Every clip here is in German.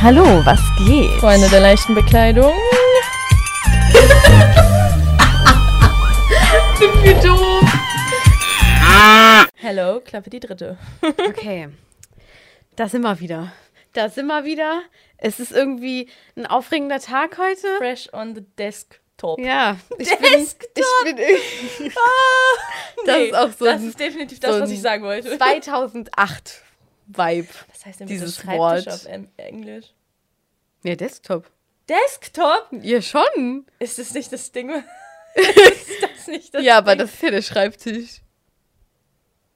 Hallo, was geht? Freunde der leichten Bekleidung. Wir doof. Hello, Klappe die dritte. Okay, da sind wir wieder. Da sind wir wieder. Es ist irgendwie ein aufregender Tag heute. Fresh on the desktop. Ja, ich Desktop. bin, ich bin Das Nee, ist auch so Das ein- ist definitiv das, so was ich sagen wollte. 2008 Vibe. Was heißt denn dieses Schreibtisch Wort. auf Englisch? Ja, Desktop. Desktop? Ja, schon. Ist das nicht das Ding? ist das nicht das ja, aber Ding? das ist ja der Schreibtisch.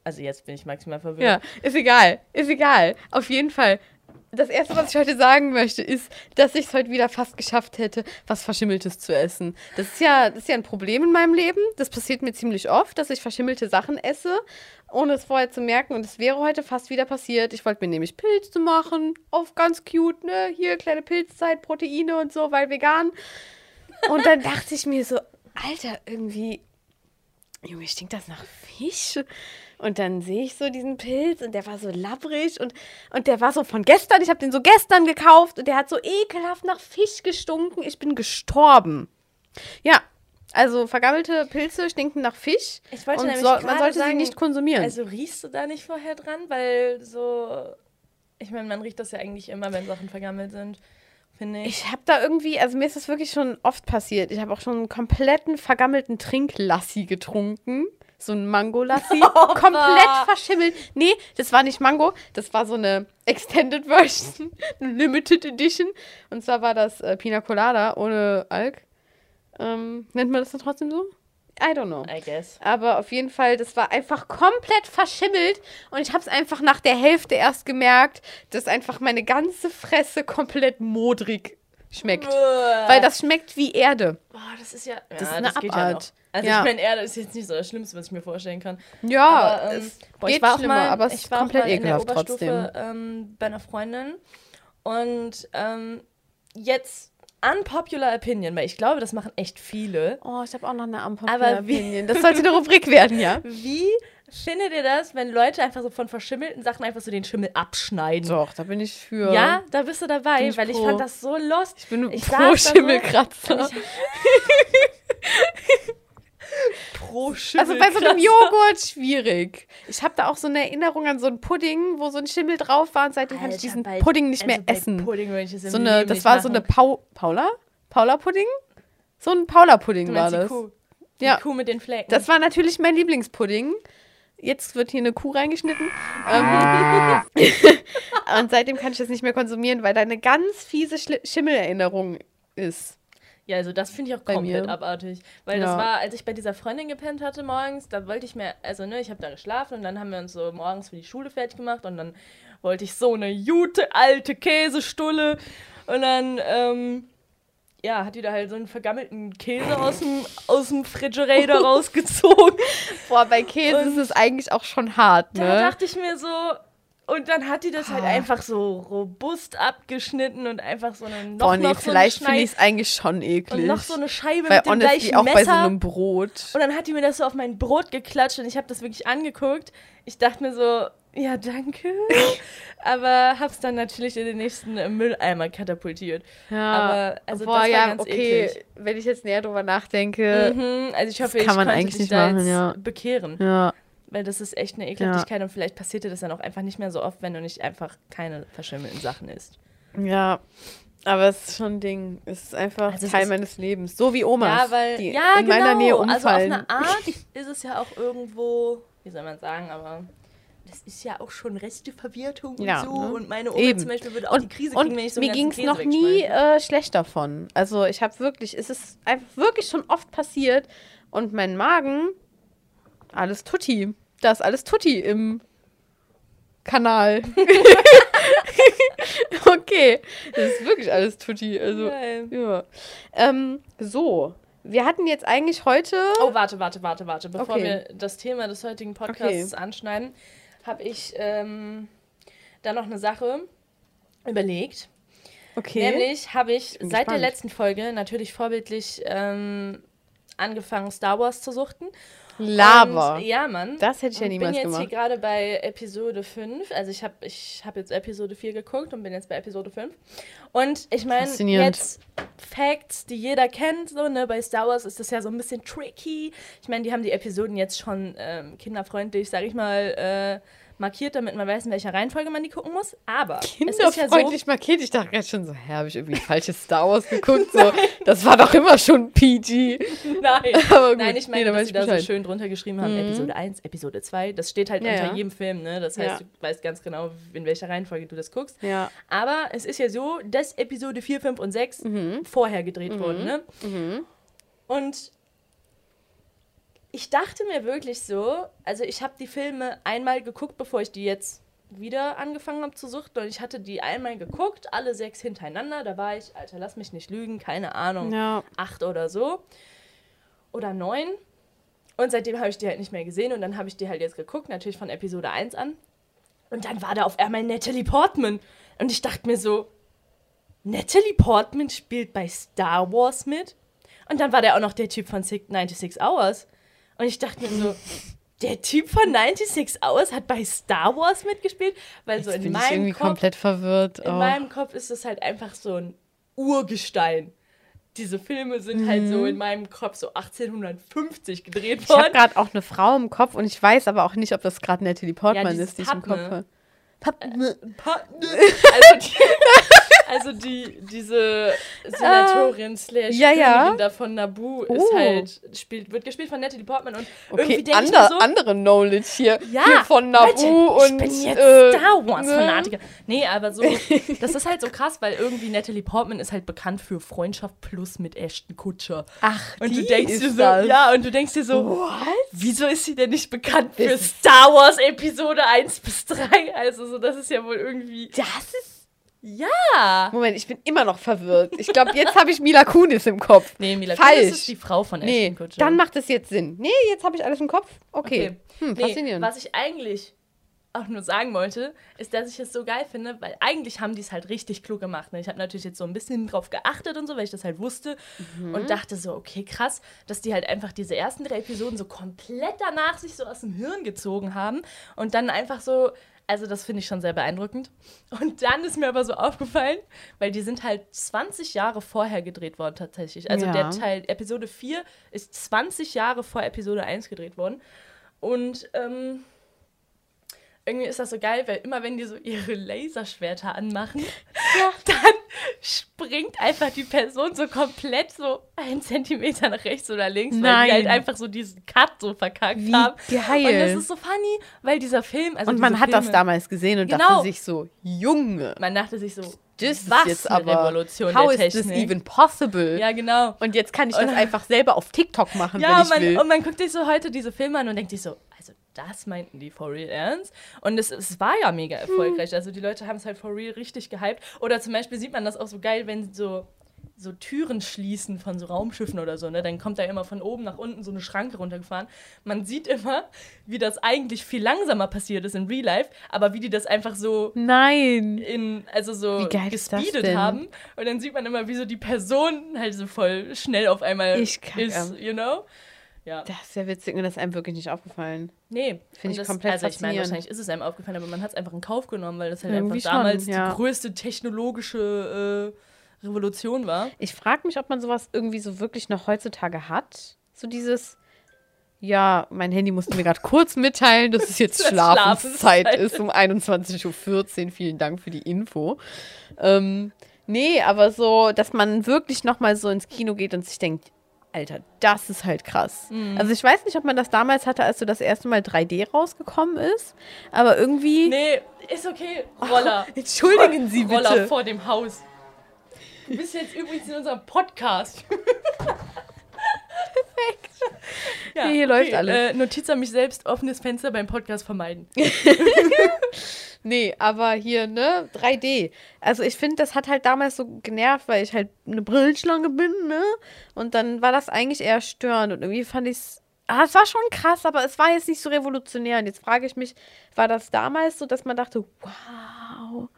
Also jetzt bin ich maximal verwirrt. Ja, ist egal. Ist egal. Auf jeden Fall. Das erste, was ich heute sagen möchte, ist, dass ich es heute wieder fast geschafft hätte, was Verschimmeltes zu essen. Das ist ja, das ist ja ein Problem in meinem Leben. Das passiert mir ziemlich oft, dass ich verschimmelte Sachen esse, ohne es vorher zu merken. Und es wäre heute fast wieder passiert. Ich wollte mir nämlich Pilze machen. Auf ganz cute, ne? Hier kleine Pilzzeit, Proteine und so, weil vegan. Und dann dachte ich mir so, Alter, irgendwie Junge, stinkt das nach Fisch? Und dann sehe ich so diesen Pilz und der war so labbrig und, und der war so von gestern. Ich habe den so gestern gekauft und der hat so ekelhaft nach Fisch gestunken. Ich bin gestorben. Ja, also vergammelte Pilze stinken nach Fisch. Ich wollte und nämlich man gerade sollte sie sagen, nicht konsumieren. Also riechst du da nicht vorher dran? Weil so. Ich meine, man riecht das ja eigentlich immer, wenn Sachen vergammelt sind. Finde ich. ich habe da irgendwie, also mir ist das wirklich schon oft passiert. Ich habe auch schon einen kompletten vergammelten Trinklassi getrunken. So ein Mango-Lassi. komplett verschimmelt. Nee, das war nicht Mango. Das war so eine Extended Version. eine Limited Edition. Und zwar war das äh, Pina Colada ohne Alk. Ähm, nennt man das dann trotzdem so? I don't know. I guess. Aber auf jeden Fall, das war einfach komplett verschimmelt. Und ich habe es einfach nach der Hälfte erst gemerkt, dass einfach meine ganze Fresse komplett modrig schmeckt. Weil das schmeckt wie Erde. Boah, das ist ja. Das ja, ist eine geht Abart. Ja also Ja. ich meine, Erde ist jetzt nicht so das Schlimmste, was ich mir vorstellen kann. Ja, aber, ähm, es boah, geht ich war schlimmer, mal, aber es ich ist komplett mal in der ekelhaft Oberstufe trotzdem. ähm, bei einer Freundin. Und ähm, jetzt unpopular opinion, weil ich glaube, das machen echt viele. Oh, ich habe auch noch eine Aber Unpopular wie- Opinion. Das sollte eine Rubrik werden, ja? Wie findet ihr das, wenn Leute einfach so von verschimmelten Sachen einfach so den Schimmel abschneiden? Doch, da bin ich für. Ja, da bist du dabei, ich weil ich pro. fand das so lost. Ich bin Ich pro da so Schimmelkratzer. Pro Also bei so einem Joghurt schwierig. Ich habe da auch so eine Erinnerung an so einen Pudding, wo so ein Schimmel drauf war und seitdem kann ich Alter, diesen bei- Pudding nicht also mehr essen. Pudding ich im So eine, das war so eine Pau Paula? Paula-Pudding? So ein Paula-Pudding war meinst die das. Kuh. Die Ja. Kuh mit den Flecken. Das war natürlich mein Lieblingspudding. Jetzt wird hier eine Kuh reingeschnitten. Ähm, und seitdem kann ich das nicht mehr konsumieren, weil da eine ganz fiese Schli- Schimmelerinnerung ist. Ja, also das finde ich auch Bei komplett mir. abartig. Weil Ja. das war, als ich bei dieser Freundin gepennt hatte morgens, da wollte ich mir, also ne, ich habe da geschlafen und dann haben wir uns so morgens für die Schule fertig gemacht und dann wollte ich so eine gute alte Käsestulle und dann, ähm, ja, hat die da halt so einen vergammelten Käse aus dem, aus dem Refrigerator rausgezogen. Boah, bei Käse Und ist es eigentlich auch schon hart, Da ne? dachte ich mir so, und dann hat die das halt Ah. einfach so robust abgeschnitten und einfach so eine noch, Boah, nee, noch vielleicht so eine finde ich es eigentlich schon und eklig. noch so eine Scheibe weil mit dem gleichen auch Messer. bei so einem Brot. Und dann hat die mir das so auf mein Brot geklatscht und ich habe das wirklich angeguckt. Ich dachte mir so, ja, danke. Aber hab's dann natürlich in den nächsten äh, Mülleimer katapultiert. Ja, Aber, also, boah, das war ja, ganz okay, eklig. wenn ich jetzt näher drüber nachdenke, Mhm, also ich hoffe, kann ich man eigentlich nicht machen, ja. bekehren. ja. Weil das ist echt eine Ekelhaftigkeit und vielleicht passiert dir das dann auch einfach nicht mehr so oft, wenn du nicht einfach keine verschimmelten Sachen isst. Ja, aber es ist schon ein Ding. Es ist einfach Also Teil ist- meines Lebens. So wie Omas, ja, weil die ja, in genau. meiner Nähe Also auf umfallen. eine Art ist es ja auch irgendwo, wie soll man sagen, aber das ist ja auch schon Resteverwirrung und Ja, so. ne? Und meine Oma Eben. zum Beispiel würde auch die Krise und kriegen, wenn ich so mir ging es noch nie äh, schlecht davon. Also ich habe wirklich, es ist einfach wirklich schon oft passiert und mein Magen, alles Tutti. Da ist alles Tutti im Kanal. okay, das ist wirklich alles Tutti. Also, ja. Ähm, so, wir hatten jetzt eigentlich heute. Oh, warte, warte, warte, warte. Bevor Okay. wir das Thema des heutigen Podcasts anschneiden, habe ich ähm, da noch eine Sache überlegt. Okay. Nämlich habe ich bin seit der gespannt. letzten Folge natürlich vorbildlich ähm, angefangen, Star Wars zu suchten. Laber. Und, ja, Mann. Das hätte ich ja niemals bin jetzt gemacht. hier gerade bei Episode 5. Also ich habe ich hab jetzt Episode 4 geguckt und bin jetzt bei Episode 5. Und ich meine, jetzt Facts, die jeder kennt, so, ne, bei Star Wars ist das ja so ein bisschen tricky. Ich meine, die haben die Episoden jetzt schon ähm, kinderfreundlich, sag ich mal, äh, markiert, damit man weiß, in welcher Reihenfolge man die gucken muss. Aber es ist ja so, Kinderfreundlich markiert. Ich dachte gerade schon so, hä, habe ich irgendwie falsches Star Wars geguckt? So, das war doch immer schon PG. Nein, Aber Nein ich nee, meine, dann dass sie ich da so schön drunter geschrieben haben, Episode 1, Episode 2. Das steht halt Ja, unter ja. jedem Film, ne? Das heißt, du weißt ganz genau, in welcher Reihenfolge du das guckst. Aber es ist ja so, dass Episode 4, 5 und 6 Mhm. vorher gedreht wurden, ne? Und ich dachte mir wirklich so, also ich habe die Filme einmal geguckt, bevor ich die jetzt wieder angefangen habe zu suchten. Und ich hatte die einmal geguckt, alle sechs hintereinander. Da war ich, Alter, lass mich nicht lügen, keine Ahnung, Ja. acht oder so. Oder neun. Und seitdem habe ich die halt nicht mehr gesehen. Und dann habe ich die halt jetzt geguckt, natürlich von Episode 1 an. Und dann war da auf einmal Natalie Portman. Und ich dachte mir so, Natalie Portman spielt bei Star Wars mit? Und dann war der auch noch der Typ von Six- 96 Hours. Und ich dachte mir so, der Typ von 96 Hours hat bei Star Wars mitgespielt? Weil so Jetzt in bin ich meinem irgendwie Kopf komplett verwirrt. in Oh. meinem Kopf ist es halt einfach so ein Urgestein. Diese Filme sind halt so in meinem Kopf so 1850 gedreht Mhm. Ich habe worden. gerade auch eine Frau im Kopf und ich weiß aber auch nicht, ob das gerade Natalie Portman dieses ist, die ich im Kopf habe. Padme. Also, die, also die, diese Senatorin slash Ah. ja, ja. Da von Naboo ist Oh. halt, spielt, wird gespielt von Natalie Portman und Okay, irgendwie denke ich ander, so, andere Knowledge hier. Ja, hier von Naboo Leute, und. ich bin jetzt äh, Star Wars ne? Fanatiker. Nee, aber so, das ist halt so krass, weil irgendwie Natalie Portman ist halt bekannt für Freundschaft plus mit Ashton Kutcher. Ach, Und die du denkst ist dir so, das. ja, und du denkst dir so, What? wieso ist sie denn nicht bekannt für Star Wars Episode 1 bis 3? Also so, das ist ja wohl irgendwie. Das ist. Ja! Moment, ich bin immer noch verwirrt. Ich glaube, jetzt habe ich Mila Kunis im Kopf. Nee, Mila Falsch. Kunis ist die Frau von Ashton Nee, Kutcher. dann macht es jetzt Sinn. Nee, jetzt habe ich alles im Kopf. Okay. Okay. Hm, Nee, faszinierend. was ich eigentlich auch nur sagen wollte, ist, dass ich es so geil finde, weil eigentlich haben die es halt richtig klug gemacht. Ne? Ich habe natürlich jetzt so ein bisschen drauf geachtet und so, weil ich das halt wusste Mhm. und dachte so, okay, krass, dass die halt einfach diese ersten drei Episoden so komplett danach sich so aus dem Hirn gezogen haben und dann einfach so, also das finde ich schon sehr beeindruckend. Und dann ist mir aber so aufgefallen, weil die sind halt 20 Jahre vorher gedreht worden tatsächlich. Also Ja. der Teil Episode 4 ist 20 Jahre vor Episode 1 gedreht worden. Und ähm, irgendwie ist das so geil, weil immer wenn die so ihre Laserschwerter anmachen, dann springt einfach die Person so komplett so einen Zentimeter nach rechts oder links, weil Nein. die halt einfach so diesen Cut so verkackt Wie haben. geil. Und das ist so funny, weil dieser Film, also und man hat das Filme, damals gesehen und Genau. dachte sich so, Junge, Man dachte sich so, das was ist jetzt aber, Revolution how is this even possible? Ja, genau. Und jetzt kann ich das einfach selber auf TikTok machen, Ja, wenn ich man, will. und man guckt sich so heute diese Filme an und denkt sich so, das meinten die for real ernst. Und es, es war ja mega Hm. erfolgreich. Also die Leute haben es halt for real richtig gehypt. Oder zum Beispiel sieht man das auch so geil, wenn so so Türen schließen von so Raumschiffen oder so, ne? Dann kommt da immer von oben nach unten so eine Schranke runtergefahren. Man sieht immer, wie das eigentlich viel langsamer passiert ist in Real Life, aber wie die das einfach so Nein. in, also so gespeedet haben. Und dann sieht man immer, wie so die Person halt so voll schnell auf einmal ist, you know? Ja. Das ist ja witzig und das ist einem wirklich nicht aufgefallen. Nee. Finde ich das- komplett Also ich meine, wahrscheinlich ist es einem aufgefallen, aber man hat es einfach in Kauf genommen, weil das halt Irgendwie einfach schon, damals ja. die größte technologische äh, Revolution war. Ich frage mich, ob man sowas irgendwie so wirklich noch heutzutage hat. So dieses, ja, mein Handy musste mir gerade kurz mitteilen, dass es jetzt Das Schlafenszeit ist um 21.14 Uhr. Vielen Dank für die Info. Ähm, nee, aber so, dass man wirklich noch mal so ins Kino geht und sich denkt, Alter, das ist halt krass. Mhm. Also ich weiß nicht, ob man das damals hatte, als so das erste Mal 3D rausgekommen ist, aber irgendwie... Nee, ist okay. Roller. Entschuldigen Sie bitte. Roller vor dem Haus. Du bist jetzt übrigens in unserem Podcast. Perfekt. Ja, Nee, hier läuft alles. Äh, Notiz an mich selbst, offenes Fenster beim Podcast vermeiden. Nee, aber hier, ne, 3D. Also ich finde, das hat halt damals so genervt, weil ich halt eine Brillenschlange bin, ne? Und dann war das eigentlich eher störend und irgendwie fand ich es. Ah, es war schon krass, aber es war jetzt nicht so revolutionär. Und jetzt frage ich mich, war das damals so, dass man dachte, wow?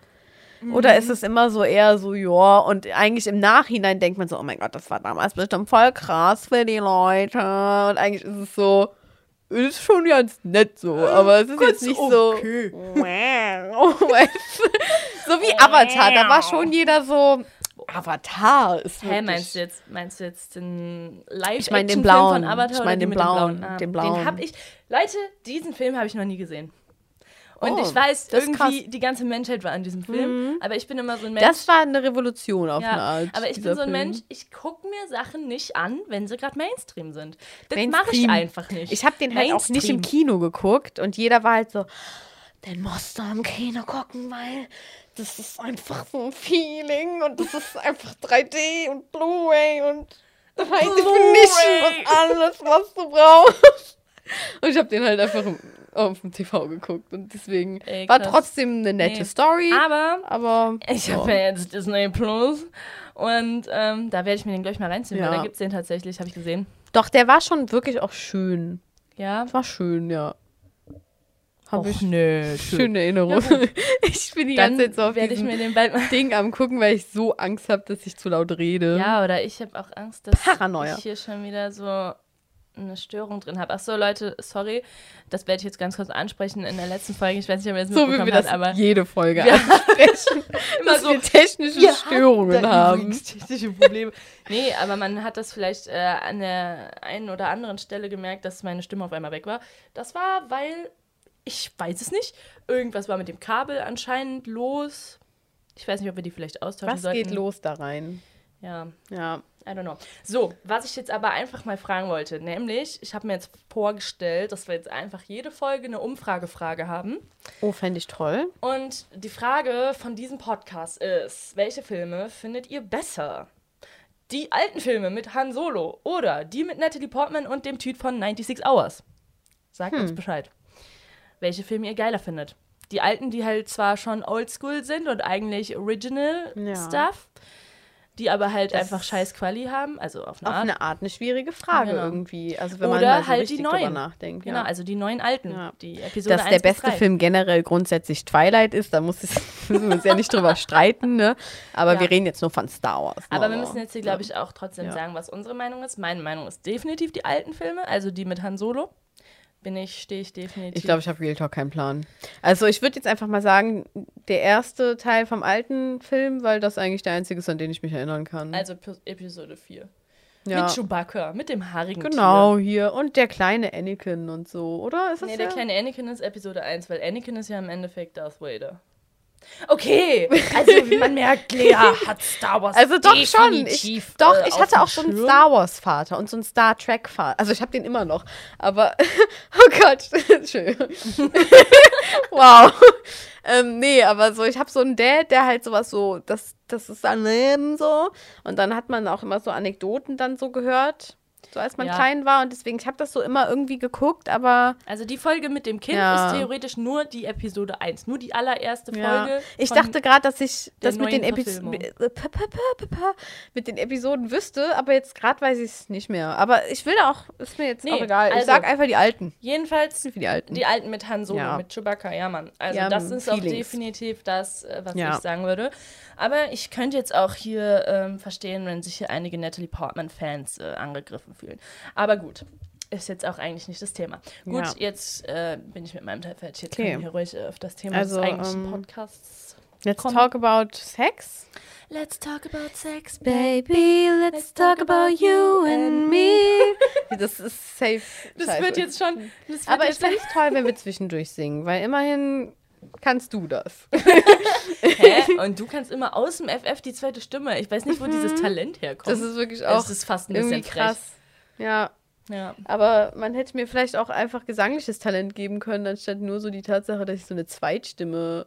Oder ist es immer so eher so, ja, und eigentlich im Nachhinein denkt man so, oh mein Gott, das war damals bestimmt voll krass für die Leute. Und eigentlich ist es so, ist schon ganz nett so, aber es ist jetzt nicht okay. so. so wie Avatar, da war schon jeder so. Avatar ist Hä, wirklich- meinst du jetzt, meinst du jetzt den live Ich mein den von blauen. Avatar Ich oder mein den den blauen. dem blauen? Ah, Den blauen. Den hab ich, Leute, diesen Film habe ich noch nie gesehen. Und Oh, ich weiß, irgendwie. Mhm. die ganze Menschheit war an diesem Film, aber ich bin immer so ein Mensch. Das war eine Revolution auf ja, eine Art. aber ich bin so ein Film. Mensch, ich gucke mir Sachen nicht an, wenn sie gerade Mainstream sind. Das mache ich einfach nicht. Ich habe den halt auch nicht im. Kino geguckt und jeder war halt so, den musst du im Kino gucken, weil das ist einfach so ein Feeling und das ist einfach 3D und Blu-ray und High Definition und alles, was du brauchst. Und ich habe den halt einfach auf dem TV geguckt und deswegen Ey, war trotzdem eine nette Nee. Story, Aber aber ich ja. habe ja jetzt Disney Plus und ähm, da werde ich mir den gleich mal reinziehen, weil Ja. da gibt es den tatsächlich, habe ich gesehen. doch, der war schon wirklich auch schön. Ja. War schön, ja. Habe ich nö, schöne Erinnerung. ich bin die Dann ganze Zeit so auf ich mir den bald Ding am gucken, weil ich so Angst habe, dass ich zu laut rede. Ja, oder ich habe auch Angst, dass Paranoia. ich hier schon wieder so eine Störung drin habe. Ach so, Leute, sorry, das werde ich jetzt ganz kurz ansprechen in der letzten Folge. Ich weiß nicht, ob ihr es so wie mitbekommen wir das habt, aber jede Folge Ja. ansprechen. immer so technische habt Störungen haben. technische Probleme. nee, aber man hat das vielleicht äh, an der einen oder anderen Stelle gemerkt, dass meine Stimme auf einmal weg war. Das war, weil, ich weiß es nicht, irgendwas war mit dem Kabel anscheinend los. Ich weiß nicht, ob wir die vielleicht austauschen Was sollten. geht los da rein? Ja, Ja. I don't know. So, was ich jetzt aber einfach mal fragen wollte, nämlich, ich habe mir jetzt vorgestellt, dass wir jetzt einfach jede Folge eine Umfragefrage haben. Oh, fände ich toll. Und die Frage von diesem Podcast ist, welche Filme findet ihr besser? Die alten Filme mit Han Solo oder die mit Natalie Portman und dem Typ von 96 Hours? Sagt Hm. uns Bescheid. Welche Filme ihr geiler findet. Die alten, die halt zwar schon oldschool sind und eigentlich original Ja. Stuff, die aber halt Das einfach scheiß Quali haben, also auf eine Auf Art. eine Art eine schwierige Frage Genau. irgendwie. Also wenn Oder man mal so halt die neuen. nachdenkt. Genau, Ja. also die neuen alten, Ja. die Episode Dass 1 der beste 3. Film generell grundsätzlich Twilight ist, da muss es, müssen wir uns ja nicht drüber streiten, ne? Aber Ja. wir reden jetzt nur von Star Wars. Aber wir müssen jetzt hier, glaube ich, auch trotzdem sagen, was unsere Meinung ist. Meine Meinung ist definitiv die alten Filme, also die mit Han Solo. Bin ich, stehe ich definitiv. Ich glaube, ich habe Real Talk keinen Plan. Also ich würde jetzt einfach mal sagen, der erste Teil vom alten Film, weil das eigentlich der einzige ist, an den ich mich erinnern kann. Also P- Episode 4. ja. Mit Chewbacca, mit dem haarigen Genau, hier. Und der kleine Anakin und so, oder? Ist Tier. das Nee, der der? kleine Anakin ist Episode 1, weil Anakin ist ja im Endeffekt Darth Vader. Okay, also man merkt, Lea hat Star Wars Also doch schon. Ich, doch, äh, ich hatte auch so einen. Star Wars Vater und so einen Star Trek Vater. Also ich habe den immer noch. Aber oh Gott, schön. wow. ähm, nee, aber so ich habe so einen Dad, der halt sowas so, das, das ist sein Leben so. Und dann hat man auch immer so Anekdoten dann so gehört, so als man Ja. klein war. Und deswegen, ich habe das so immer irgendwie geguckt, aber Also die Folge mit dem Kind Ja. ist theoretisch nur die Episode 1, nur die allererste Ja. Folge. Ich dachte gerade, dass ich das mit den, äh, mit den Episoden wüsste, aber jetzt gerade weiß ich es nicht mehr. Aber ich will auch, ist mir jetzt Nee, auch egal. ich also- sag einfach die alten. Jedenfalls die alten. Die alten mit Han Solo, mit Chewbacca, ja, Mann. Also das ist auch Feelings. definitiv das, äh, was ich sagen würde. Aber ich könnte jetzt auch hier ähm, verstehen, wenn sich hier einige Natalie Portman-Fans äh, angegriffen fühlen. Aber gut, ist jetzt auch eigentlich nicht das Thema. Gut, Ja. jetzt äh, bin ich mit meinem Teil fertig. Jetzt Okay. können wir hier ruhig äh, auf das Thema Also, des eigentlichen ähm, Podcasts. Let's Komm. talk about Sex. Let's talk about sex, Baby, let's talk about you and me. Das ist safe. Das Scheiße. wird jetzt schon. Das wird Aber ich jetzt fände es toll, wenn wir zwischendurch singen, weil immerhin kannst du das. Hä? Und du kannst immer aus dem FF die zweite Stimme. Ich weiß nicht, wo dieses Talent herkommt. Das ist wirklich auch es ist fast ein bisschen irgendwie frech. Ja, Ja. aber man hätte mir vielleicht auch einfach gesangliches Talent geben können, anstatt nur so die Tatsache, dass ich so eine Zweitstimme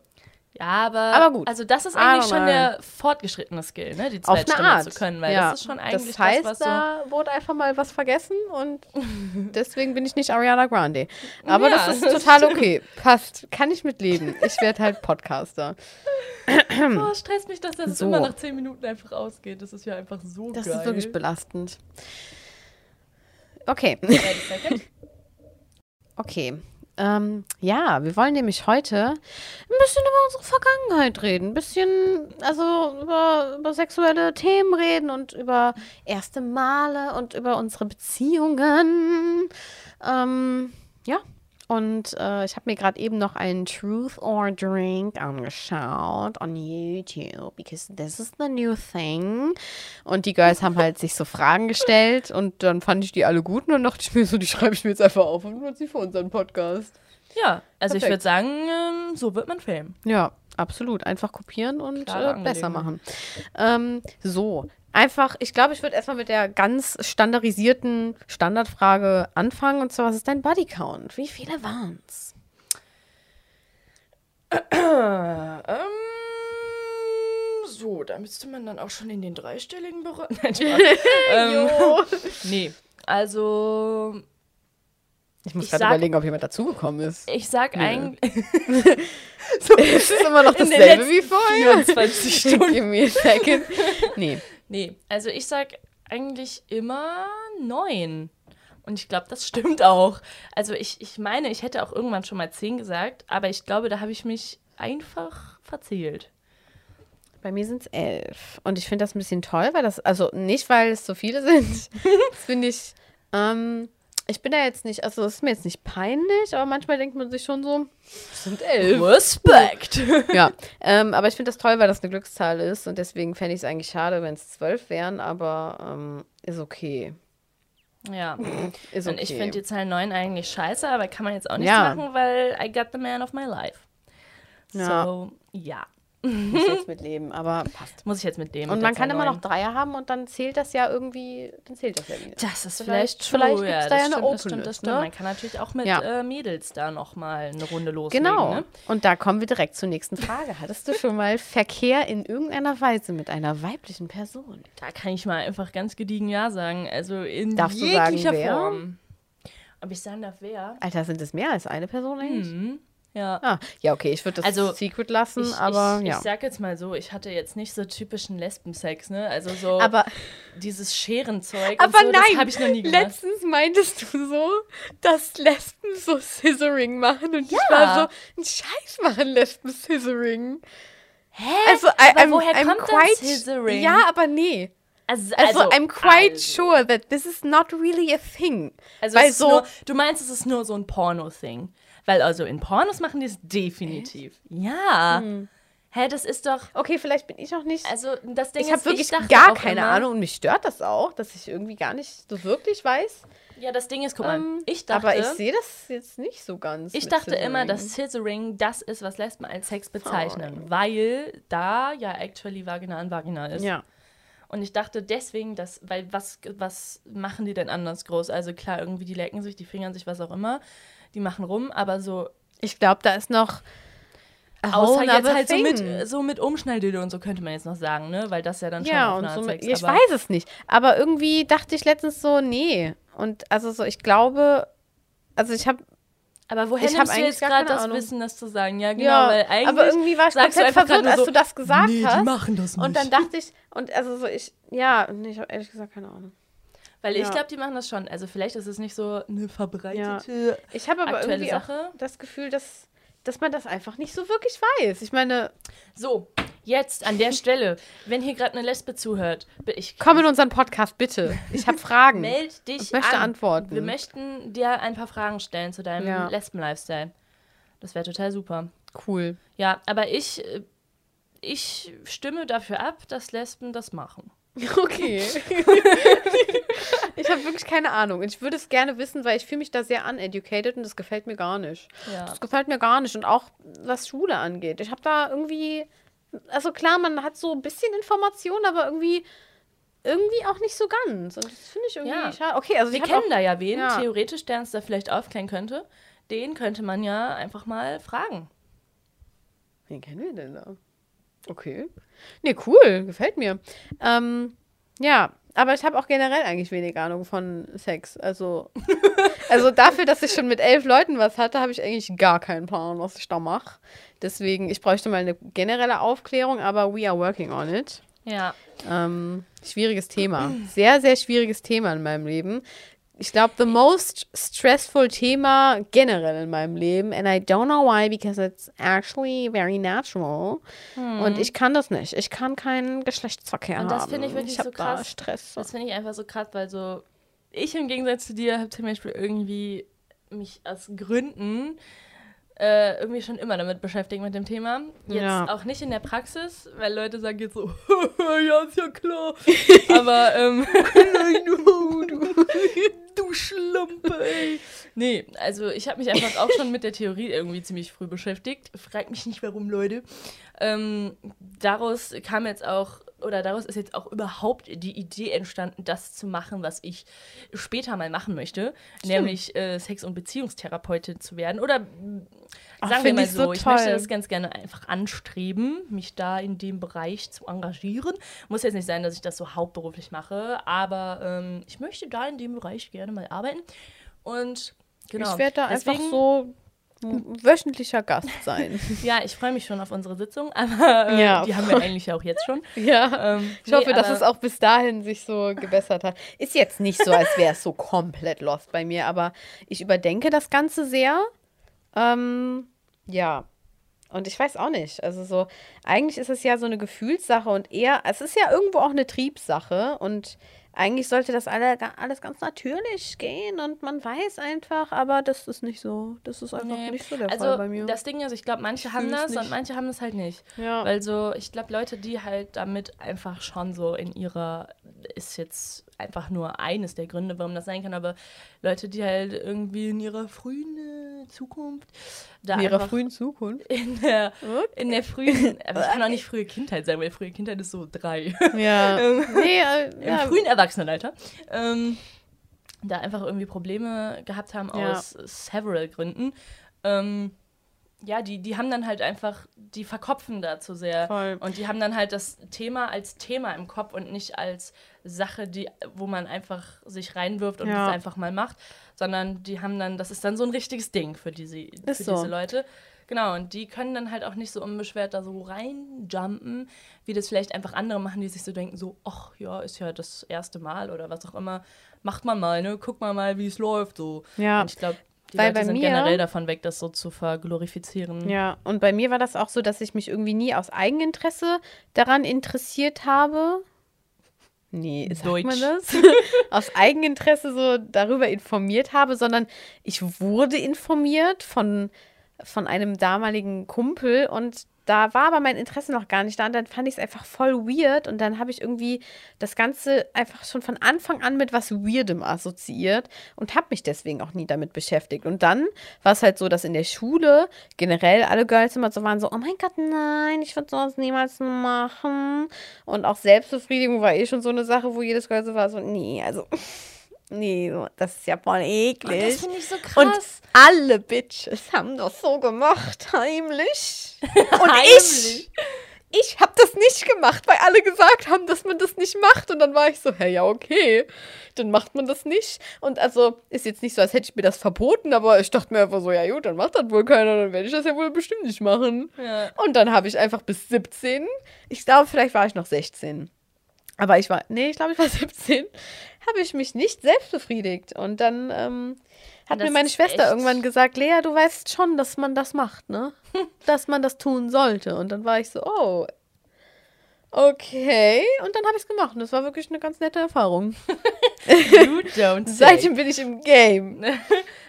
Ja, aber, Aber gut. also das ist eigentlich don't schon der fortgeschrittene Skill, ne? Die Zweitstimme zu können, weil ja. das ist schon eigentlich das heißt, das, was so. da wurde einfach mal was vergessen und deswegen bin ich nicht Ariana Grande. Aber Ja, das ist das total okay. Passt. Kann ich mitleben. Ich werde halt Podcaster. Oh, stresst mich, dass das So. immer nach 10 Minuten einfach ausgeht. Das ist ja einfach so Das geil. ist wirklich belastend. Okay. Okay. Ähm, ja, wir wollen nämlich heute ein bisschen über unsere Vergangenheit reden. Ein bisschen, also über, über sexuelle Themen reden und über erste Male und über unsere Beziehungen. Ähm, ja. Und äh, ich habe mir gerade eben noch einen Truth or Drink angeschaut on YouTube, because this is the new thing. Und die Girls haben halt sich so Fragen gestellt und dann fand ich die alle gut und dann dachte ich mir so, die schreibe ich mir jetzt einfach auf und nutze sie für unseren Podcast. Ja, also ich Perfekt. würde sagen, ähm, so wird man filmen. Ja, absolut. Einfach kopieren und äh, besser machen. Ähm, so, einfach, ich glaube, ich würde erstmal mit der ganz standardisierten Standardfrage anfangen. Und zwar, was ist dein Bodycount? Wie viele waren's? Ähm, so, da müsste man dann auch schon in den dreistelligen Bereich. Nein, ähm, nee, also Ich muss gerade überlegen, ob jemand dazugekommen ist. ich sag eigentlich es ist immer noch dasselbe wie vorher. 24 Stunden. Give me a second. Nee. Nee, also ich sag eigentlich immer neun. Und ich glaube, das stimmt auch. Also ich, ich meine, ich hätte auch irgendwann schon mal zehn gesagt, aber ich glaube, da habe ich mich einfach verzählt. Bei mir sind es elf. Und ich finde das ein bisschen toll, weil das, also nicht, weil es so viele sind. das finde ich, ähm, ich bin da jetzt nicht, also es ist mir jetzt nicht peinlich, aber manchmal denkt man sich schon so, sind elf. Respekt! ja, ähm, aber ich finde das toll, weil das eine Glückszahl ist und deswegen fände ich es eigentlich schade, wenn es zwölf wären, aber ähm, ist okay. ja. Ist Und okay. ich finde die Zahl 9 eigentlich scheiße, aber kann man jetzt auch nichts Ja. machen, weil I got the man of my life. Ja. So, ja. Muss jetzt mitleben, aber passt. Muss ich jetzt mit dem. Und man kann immer 9. noch Dreier haben und dann zählt das ja irgendwie, dann zählt das ja wieder. Das ist Vielleicht- vielleicht, vielleicht true, ja, da ja eine stimmt, das stimmt, das stimmt. ne? Man kann natürlich auch mit Ja. äh, Mädels da nochmal eine Runde loslegen. Genau. Ne? Und da kommen wir direkt zur nächsten Frage. Hattest du schon mal Verkehr in irgendeiner Weise mit einer weiblichen Person? Da kann ich mal einfach ganz gediegen Ja sagen. Also in Darfst du jeglicher sagen, wer? Form. Ob ich sagen darf, wer? Alter, sind es mehr als eine Person eigentlich? Mhm. Ja. Ah, ja, okay, ich würde das Also, Secret lassen, Ich, aber ich, ja. ich sag jetzt mal so, ich hatte jetzt nicht so typischen Lesbensex, ne? Also so aber dieses Scherenzeug aber so, nein, das habe ich noch nie gemacht. letztens meintest du so, dass Lesben so Scissoring machen und ich Ja. war so, ein Scheiß machen Lesben Scissoring. Hä? Also, I, I'm, woher I'm kommt quite, das Scissoring? Ja, aber nee. Also, Also, I'm quite also, sure that this is not really a thing. Also Weil so, nur, du meinst, es ist nur so ein Porno-Thing. Weil also in Pornos machen die es definitiv. Ja. Hm. Hä, das ist doch. okay, vielleicht bin ich auch nicht Also das Ding Ich habe wirklich dachte gar keine immer, Ahnung und mich stört das auch, dass ich irgendwie gar nicht so wirklich weiß. Ja, das Ding ist, guck mal, Ähm, ich dachte, aber ich sehe das jetzt nicht so ganz. ich dachte Scissoring. immer, dass Scissoring das ist, was Lesben als Sex bezeichnen, Sorry. weil da ja actually Vagina an Vagina ist. Ja. Und ich dachte deswegen, dass, weil was, was machen die denn anders groß? Also klar, irgendwie die lecken sich, die fingern sich, was auch immer, die machen rum, aber so Ich glaube, da ist noch. Außer jetzt halt so mit, so mit Umschnalldildo und so könnte man jetzt noch sagen, ne? Weil das ja dann schon Ja, und so mit, ich weiß es nicht. Aber irgendwie dachte ich letztens so, nee. Und also so, ich glaube, also ich habe, Aber woher Ich nimmst du jetzt gerade das Ahnung. Wissen, das zu sagen? Ja, genau, ja, weil eigentlich aber irgendwie war ich sagst du komplett verwirrt, nur als so, du das gesagt nee, hast. die machen das nicht. Und dann dachte ich, und also so, ich, ja, nee, ich habe ehrlich gesagt keine Ahnung. Weil ich ja. glaube, die machen das schon. Also vielleicht ist es nicht so eine verbreitete Ich habe aber irgendwie Sache. auch das Gefühl, dass, dass man das einfach nicht so wirklich weiß. Ich meine, So, jetzt an der Stelle, wenn hier gerade eine Lesbe zuhört, ich komm in unseren Podcast, bitte. Ich habe Fragen. meld dich Ich möchte an. antworten. Wir möchten dir ein paar Fragen stellen zu deinem Ja. Lesben-Lifestyle. Das wäre total super. Cool. Ja, aber ich, äh, ich stimme dafür ab, dass Lesben das machen. Okay. ich habe wirklich keine Ahnung. Ich würde es gerne wissen, weil ich fühle mich da sehr uneducated und das gefällt mir gar nicht. Ja. Das gefällt mir gar nicht. Und auch was Schule angeht. Ich habe da irgendwie, also klar, man hat so ein bisschen Informationen, aber irgendwie, irgendwie auch nicht so ganz. Und das finde ich irgendwie Ja. schade. Okay, also Wir kennen auch, da ja wen, ja. theoretisch, der uns da vielleicht aufklären könnte. Den könnte man ja einfach mal fragen. Wen kennen wir denn da? Okay. Nee, cool. Gefällt mir. Ähm, ja, aber ich habe auch generell eigentlich wenig Ahnung von Sex. Also, also dafür, dass ich schon mit elf Leuten was hatte, habe ich eigentlich gar keinen Plan, was ich da mache. Deswegen, ich bräuchte mal eine generelle Aufklärung, aber we are working on it. Ja. Ähm, schwieriges Thema. Sehr, sehr schwieriges Thema in meinem Leben. Ich glaube, the most stressful Thema generell in meinem Leben. And I don't know why, because it's actually very natural. Und ich kann das nicht. Ich kann keinen Geschlechtsverkehr Und haben. das finde ich wirklich hab so da krass. Stress. Das finde ich einfach so krass, weil so ich im Gegensatz zu dir habe zum Beispiel irgendwie mich aus Gründen äh, irgendwie schon immer damit beschäftigt mit dem Thema. Jetzt Ja. auch nicht in der Praxis, weil Leute sagen jetzt so, ja, ist ja klar. Aber, ähm, du, du Schlampe, ey. Nee, also ich habe mich einfach auch schon mit der Theorie irgendwie ziemlich früh beschäftigt. Fragt mich nicht, warum, Leute. Ähm, daraus kam jetzt auch, oder daraus ist jetzt auch überhaupt die Idee entstanden, das zu machen, was ich später mal machen möchte. Nämlich äh, Sex- und Beziehungstherapeutin zu werden. Oder Ach, sagen wir mal so, so ich möchte das ganz gerne einfach anstreben, mich da in dem Bereich zu engagieren. Muss jetzt nicht sein, dass ich das so hauptberuflich mache, aber ähm, ich möchte da in dem Bereich gerne mal arbeiten. Und genau. Ich werde da einfach deswegen- so ein wöchentlicher Gast sein. Ja, ich freue mich schon auf unsere Sitzung, aber äh, Ja, die haben wir eigentlich auch jetzt schon. ja. Ähm, Ich hoffe, nee, dass aber- es auch bis dahin sich so gebessert hat. Ist jetzt nicht so, als wäre es so komplett lost bei mir, aber ich überdenke das Ganze sehr. Ähm, ja. Und ich weiß auch nicht. Also so, eigentlich ist es ja so eine Gefühlssache und eher, es ist ja irgendwo auch eine Triebsache und eigentlich sollte das alle, alles ganz natürlich gehen und man weiß einfach, aber das ist nicht so. Das ist einfach Nee. nicht so der also Fall bei mir. das Ding ist, ich glaube, manche Ich haben das und nicht. manche haben das halt nicht. ja. Weil so, ich glaube, Leute, die halt damit einfach schon so in ihrer, ist jetzt einfach nur eines der Gründe, warum das sein kann, aber Leute, die halt irgendwie in ihrer frühen äh, Zukunft, da in ihrer frühen Zukunft. in der, Okay. in der frühen, aber ich kann auch nicht frühe Kindheit sagen, weil frühe Kindheit ist so drei. Ja. Ähm, nee, äh, Im ja. frühen Erwachsenenalter. Ähm, da einfach irgendwie Probleme gehabt haben Ja. aus several Gründen. Ähm, ja, die, die haben dann halt einfach, die verkopfen da zu sehr. Voll. Und die haben dann halt das Thema als Thema im Kopf und nicht als Sache, die, wo man einfach sich reinwirft und Ja. das einfach mal macht, sondern die haben dann, das ist dann so ein richtiges Ding für diese, für so. diese Leute. Genau, und die können dann halt auch nicht so unbeschwert da so reinjumpen, wie das vielleicht einfach andere machen, die sich so denken, so, ach ja, ist ja das erste Mal oder was auch immer. Macht man mal, ne? Guck mal mal, wie es läuft, so. Ja. Und ich glaube, die Weil Leute bei sind mir- generell davon weg, das so zu verglorifizieren. Ja, und bei mir war das auch so, dass ich mich irgendwie nie aus Eigeninteresse daran interessiert habe. Nee, sagt man Deutsch. das? aus Eigeninteresse so darüber informiert habe, sondern ich wurde informiert von, von einem damaligen Kumpel und da war aber mein Interesse noch gar nicht da und dann fand ich es einfach voll weird und dann habe ich irgendwie das Ganze einfach schon von Anfang an mit was Weirdem assoziiert und habe mich deswegen auch nie damit beschäftigt. Und dann war es halt so, dass in der Schule generell alle Girls immer so waren so, oh mein Gott, nein, ich würde sowas niemals machen. Und auch Selbstbefriedigung war eh schon so eine Sache, wo jedes Girl so war, so, nee, also, nee, das ist ja voll Und eklig. das finde ich so Und krass. alle Bitches haben das so gemacht, heimlich. Und Heimlich. ich, ich habe das nicht gemacht, weil alle gesagt haben, dass man das nicht macht. Und dann war ich so, hä, ja, okay, dann macht man das nicht. Und also ist jetzt nicht so, als hätte ich mir das verboten, aber ich dachte mir einfach so, ja gut, dann macht das wohl keiner, dann werde ich das ja wohl bestimmt nicht machen. Ja. Und dann habe ich einfach bis 17, ich glaube, vielleicht war ich noch 16. Aber ich war, nee, ich glaube, ich war 17, habe ich mich nicht selbst befriedigt. Und dann ähm, hat Das mir meine Schwester echt- irgendwann gesagt, Lea, du weißt schon, dass man das macht, ne? dass man das tun sollte. Und dann war ich so, oh, okay. Und dann habe ich es gemacht. Und das war wirklich eine ganz nette Erfahrung. You don't. Seitdem bin ich im Game.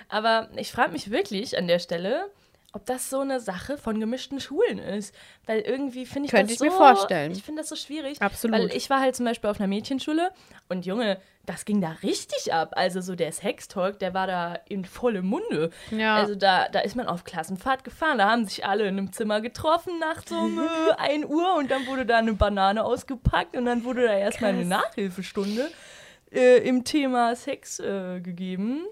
Aber ich frage mich wirklich an der Stelle, ob das so eine Sache von gemischten Schulen ist. Weil irgendwie finde ich Könnte das ich so, mir vorstellen. Ich finde das so schwierig. Absolut. Weil ich war halt zum Beispiel auf einer Mädchenschule und Junge, das ging da richtig ab. Also so der Sextalk, der war da in vollem Munde. Ja. Also da, da ist man auf Klassenfahrt gefahren. Da haben sich alle in einem Zimmer getroffen nachts um äh, 1 Uhr und dann wurde da eine Banane ausgepackt und dann wurde da erstmal eine Nachhilfestunde äh, im Thema Sex äh, gegeben.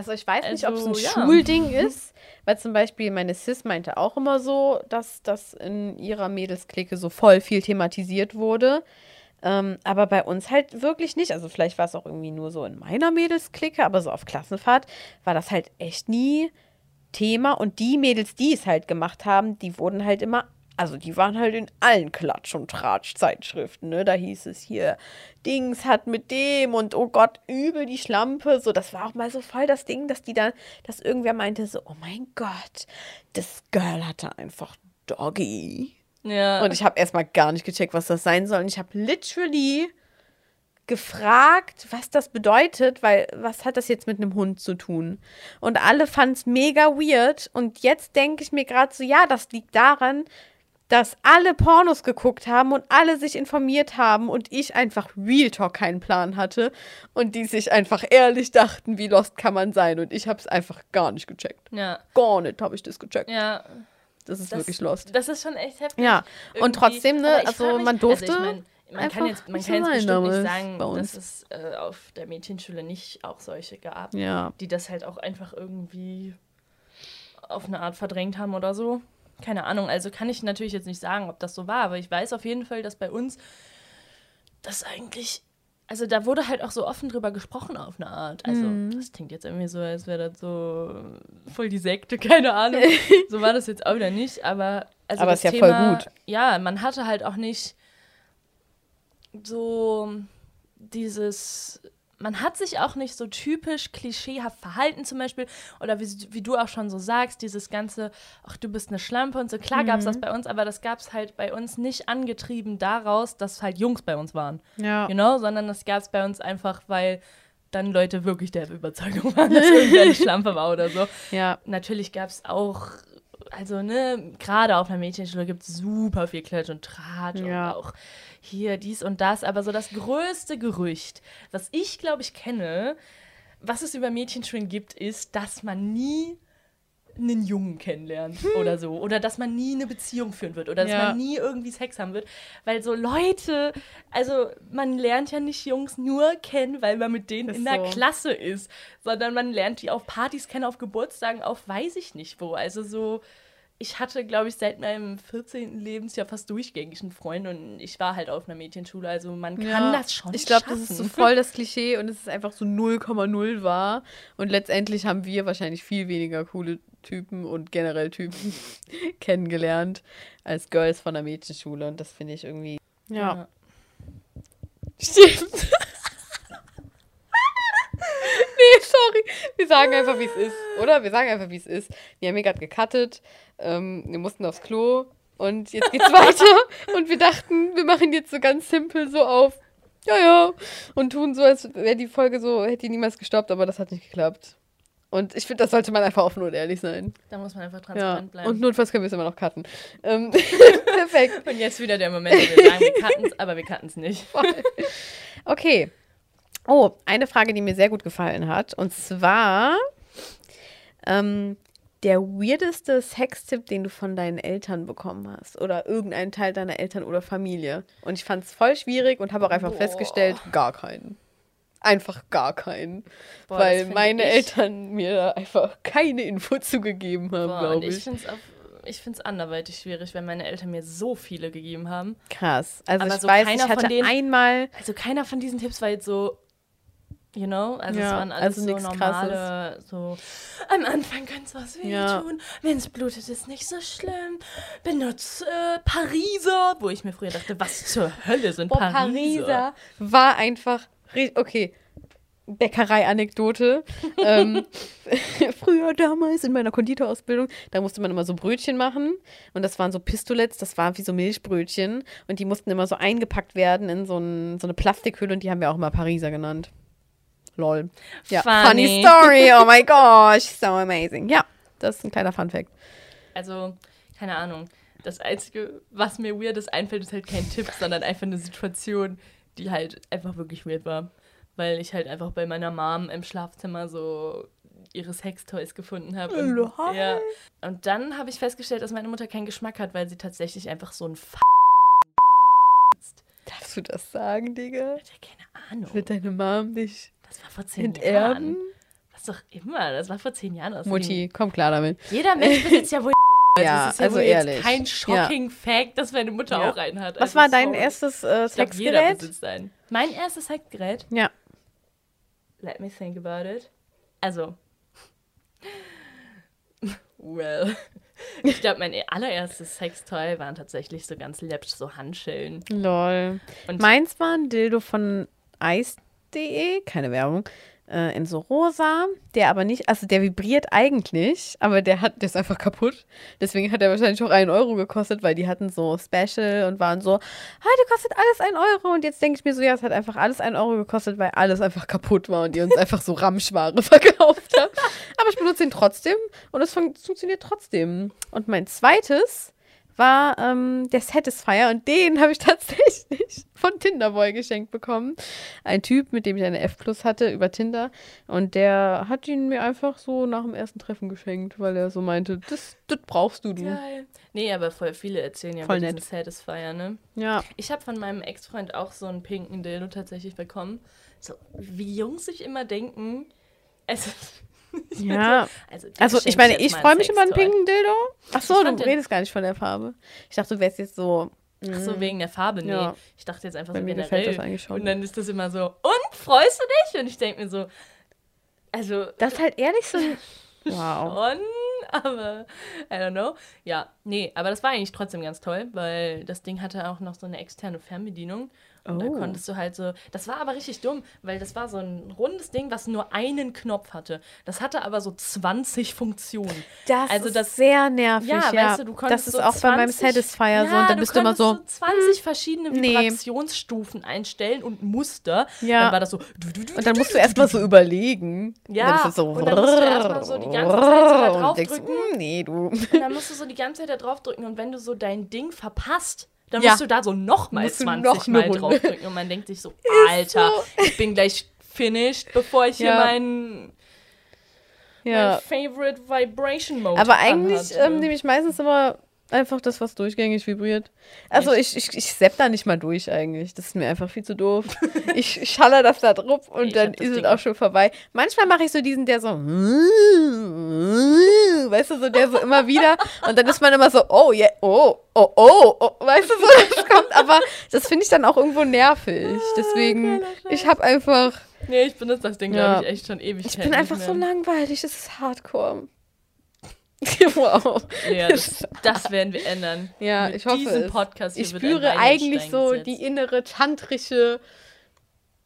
Also ich weiß nicht, ob es Also, ein ja. Schulding ist, weil zum Beispiel meine Sis meinte auch immer so, dass das in ihrer Mädelsklicke so voll viel thematisiert wurde. Ähm, aber bei uns halt wirklich nicht. Also vielleicht war es auch irgendwie nur so in meiner Mädelsklicke, aber so auf Klassenfahrt war das halt echt nie Thema. Und die Mädels, die es halt gemacht haben, die wurden halt immer, also die waren halt in allen Klatsch- und Tratsch-Zeitschriften, ne? Da hieß es hier, Dings hat mit dem und oh Gott, übel die Schlampe. So, das war auch mal so voll das Ding, dass die da, dass irgendwer meinte so, oh mein Gott, das Girl hatte einfach Doggy. Ja. Und ich habe erstmal gar nicht gecheckt, was das sein soll. Und ich habe literally gefragt, was das bedeutet, weil was hat das jetzt mit einem Hund zu tun? Und alle fanden es mega weird. Und jetzt denke ich mir gerade so, ja, das liegt daran, dass alle Pornos geguckt haben und alle sich informiert haben und ich einfach Real Talk keinen Plan hatte und die sich einfach ehrlich dachten, wie lost kann man sein und ich habe es einfach gar nicht gecheckt. Ja. Gar nicht habe ich das gecheckt. Ja. Das ist Das, wirklich lost. Das ist schon echt heftig. Ja, und Irgendwie. trotzdem, ne, also mich- man durfte Also ich mein, man einfach kann jetzt, man nicht kann jetzt bestimmt nicht sagen, bei uns. dass es äh, auf der Mädchenschule nicht auch solche gab, Ja. die das halt auch einfach irgendwie auf eine Art verdrängt haben oder so. Keine Ahnung, also kann ich natürlich jetzt nicht sagen, ob das so war, aber ich weiß auf jeden Fall, dass bei uns das eigentlich, also da wurde halt auch so offen drüber gesprochen auf eine Art. Also Mhm. das klingt jetzt irgendwie so, als wäre das so voll die Sekte, keine Ahnung. so war das jetzt auch wieder nicht, aber also Aber das ist ja voll Thema, gut. Ja, man hatte halt auch nicht so dieses man hat sich auch nicht so typisch klischeehaft verhalten zum Beispiel oder wie, wie du auch schon so sagst, dieses ganze, ach du bist eine Schlampe und so. Klar gab es das bei uns, aber das gab es halt bei uns nicht angetrieben daraus, dass halt Jungs bei uns waren, Ja. you know? sondern das gab es bei uns einfach, weil dann Leute wirklich der Überzeugung waren, dass irgendwer eine Schlampe war oder so. Ja. Natürlich gab es auch, also ne, gerade auf einer Mädchenschule gibt es super viel Klatsch und Tratsch Ja. und auch hier dies und das. Aber so das größte Gerücht, was ich glaube ich kenne, was es über Mädchenschulen gibt, ist, dass man nie einen Jungen kennenlernt oder so. Oder dass man nie eine Beziehung führen wird. Oder dass Ja. man nie irgendwie Sex haben wird. Weil so Leute, also man lernt ja nicht Jungs nur kennen, weil man mit denen Ist in der so. Klasse ist. Sondern man lernt die auf Partys kennen, auf Geburtstagen, auf weiß ich nicht wo. Also so, ich hatte, glaube ich, seit meinem 14. Lebensjahr fast durchgängig einen Freund und ich war halt auf einer Mädchenschule. Also man kann Ja, das schon Ich glaube, das ist so voll das Klischee und es ist einfach so 0,0 wahr. Und letztendlich haben wir wahrscheinlich viel weniger coole Typen und generell Typen kennengelernt als Girls von der Mädchenschule. Und das finde ich irgendwie. Ja. Stimmt. Nee, sorry. Wir sagen einfach, wie es ist, oder? Wir sagen einfach, wie es ist. Wir haben hier gerade gecuttet. Ähm, wir mussten aufs Klo. Und jetzt geht's weiter. Und wir dachten, wir machen jetzt so ganz simpel so auf. Ja, ja. Und tun so, als wäre die Folge so, hätte die niemals gestoppt, aber das hat nicht geklappt. Und ich finde, das sollte man einfach offen und ehrlich sein. Da muss man einfach Ja. transparent bleiben. Und notfalls können wir es immer noch cutten. Ähm, perfekt. Und jetzt wieder der Moment, wo wir sagen, wir cutten es, aber wir cutten es nicht. Okay. Oh, eine Frage, die mir sehr gut gefallen hat. Und zwar ähm, der weirdeste Sextipp, den du von deinen Eltern bekommen hast. Oder irgendein Teil deiner Eltern oder Familie. Und ich fand es voll schwierig und habe auch einfach Boah. festgestellt, gar keinen. Einfach gar keinen. Boah, weil meine ich- Eltern mir einfach keine Info zugegeben haben, glaube ich ich. finde es ich anderweitig schwierig, wenn meine Eltern mir so viele gegeben haben. Krass. Also Aber ich so weiß, ich hatte denen- einmal Also keiner von diesen Tipps war jetzt so, you know, also es Ja, waren alles also so normale, so am Anfang kann es was Ja. wehtun, wenn es blutet, ist nicht so schlimm. Benutzt äh, Pariser, wo ich mir früher dachte, was zur Hölle sind Boah, Pariser? Pariser war einfach. Okay. Bäckerei-Anekdote. ähm, früher damals in meiner Konditorausbildung, da musste man immer so Brötchen machen. Und das waren so Pistolets, das waren wie so Milchbrötchen. Und die mussten immer so eingepackt werden in so, ein, so eine Plastikhülle und die haben wir auch immer Pariser genannt. Lol. Ja, funny, Funny. story. Oh my gosh, so amazing. Ja, das ist ein kleiner Fun-Fact. Also, keine Ahnung. Das Einzige, was mir weirdes einfällt, ist halt kein Tipp, sondern einfach eine Situation, die halt einfach wirklich weird war. Weil ich halt einfach bei meiner Mom im Schlafzimmer so ihre Sextoys gefunden habe. Und, ja. und dann habe ich festgestellt, dass meine Mutter keinen Geschmack hat, weil sie tatsächlich einfach so ein F. Darfst du das sagen, Digga? Ja, keine Ahnung. Wird deine Mom dich Das war vor zehn enterben? Jahren. Das doch immer. Das war vor zehn Jahren. Außerdem- Mutti, komm klar damit. Jeder Mensch besitzt ja wohl ein Ja, es ist ja also ehrlich. Kein shocking Fact, dass meine Mutter Ja. auch einen hat. Was Also war dein sorry. erstes äh, Sexgerät? Mein erstes Sexgerät? Ja. Let me think about it. Also. Well. Ich glaube, mein allererstes Sextoy waren tatsächlich so ganz läppisch, so Handschellen. Lol. Und Meins war ein Dildo von Ice.de, keine Werbung. äh, in so rosa, der aber nicht, also der vibriert eigentlich, aber der hat, der ist einfach kaputt. Deswegen hat er wahrscheinlich auch einen Euro gekostet, weil die hatten so Special und waren so, heute kostet alles ein Euro. Und jetzt denke ich mir so, ja, es hat einfach alles ein Euro gekostet, weil alles einfach kaputt war und die uns einfach so Ramschware verkauft haben. Aber ich benutze ihn trotzdem und es fun funktioniert trotzdem. Und mein zweites war ähm, der Satisfier und den habe ich tatsächlich von Tinderboy geschenkt bekommen. Ein Typ, mit dem ich eine F Plus hatte über Tinder und der hat ihn mir einfach so nach dem ersten Treffen geschenkt, weil er so meinte, das, das brauchst du, du. Geil. Nee, aber voll viele erzählen ja Voll mit nett. Satisfier, ne? Ja. Ich habe von meinem Ex-Freund auch so einen pinken Dildo tatsächlich bekommen. So, wie Jungs sich immer denken, es ist. Ja. Also, Also ich meine, ich freue mich über einen pinken Dildo. Ach so, du redest gar nicht von der Farbe. Ich dachte, du wärst jetzt so. Ach so, wegen der Farbe, nee. Ja. Ich dachte jetzt einfach Bei so mir generell. gefällt das eigentlich schon. Und dann ist das immer so, und, freust du dich? Und ich denke mir so, also, Das ist halt ehrlich so. Wow. schon, aber I don't know. Ja, nee, aber das war eigentlich trotzdem ganz toll, weil das Ding hatte auch noch so eine externe Fernbedienung. Und da Oh. konntest du halt so. Das war aber richtig dumm, weil das war so ein rundes Ding, was nur einen Knopf hatte. Das hatte aber so 20 Funktionen. Das Also ist das- sehr nervig. Ja, Ja, weißt du, du konntest Das ist so auch bei meinem 20 Satisfier so. Ja, Und dann bist du immer so. konntest 20 verschiedene nee. Vibrationsstufen einstellen und Muster. Ja. Dann war das so. Und dann musst du erstmal so überlegen. Ja, Und dann ist so. und dann musst du erstmal so die ganze Zeit so da drauf denkst, drücken. "Hm, Nee, du. Und dann musst du so die ganze Zeit da drauf drücken und wenn du so dein Ding verpasst, dann Ja. musst du da so nochmal Musst du 20 noch Mal Runde. drauf drücken und man denkt sich so, Alter, ich bin gleich finished, bevor ich hier Ja. meinen mein Ja. Favorite Vibration Mode Aber eigentlich anhatte. ähm, nehme ich meistens immer einfach das, was durchgängig vibriert. Also ich, ich, ich sepp da nicht mal durch eigentlich. Das ist mir einfach viel zu doof. ich schaller das da drauf und Ich dann das ist es auch schon vorbei. Manchmal mache ich so diesen, der so, weißt du, so der so immer wieder und dann ist man immer so, oh, yeah, oh, oh, oh, oh, weißt du, so das kommt. Aber das finde ich dann auch irgendwo nervig. Deswegen, geiler Scheiß. ich habe einfach, Nee, ich benutze das Ding, Ja. glaube ich, echt schon ewig. ich bin einfach so langweilig. Es ist Hardcore. wow. Ja, das, das werden wir ändern. Ja, Mit ich hoffe diesem es. Podcast Ich spüre eigentlich so gesetzt. die innere tantrische,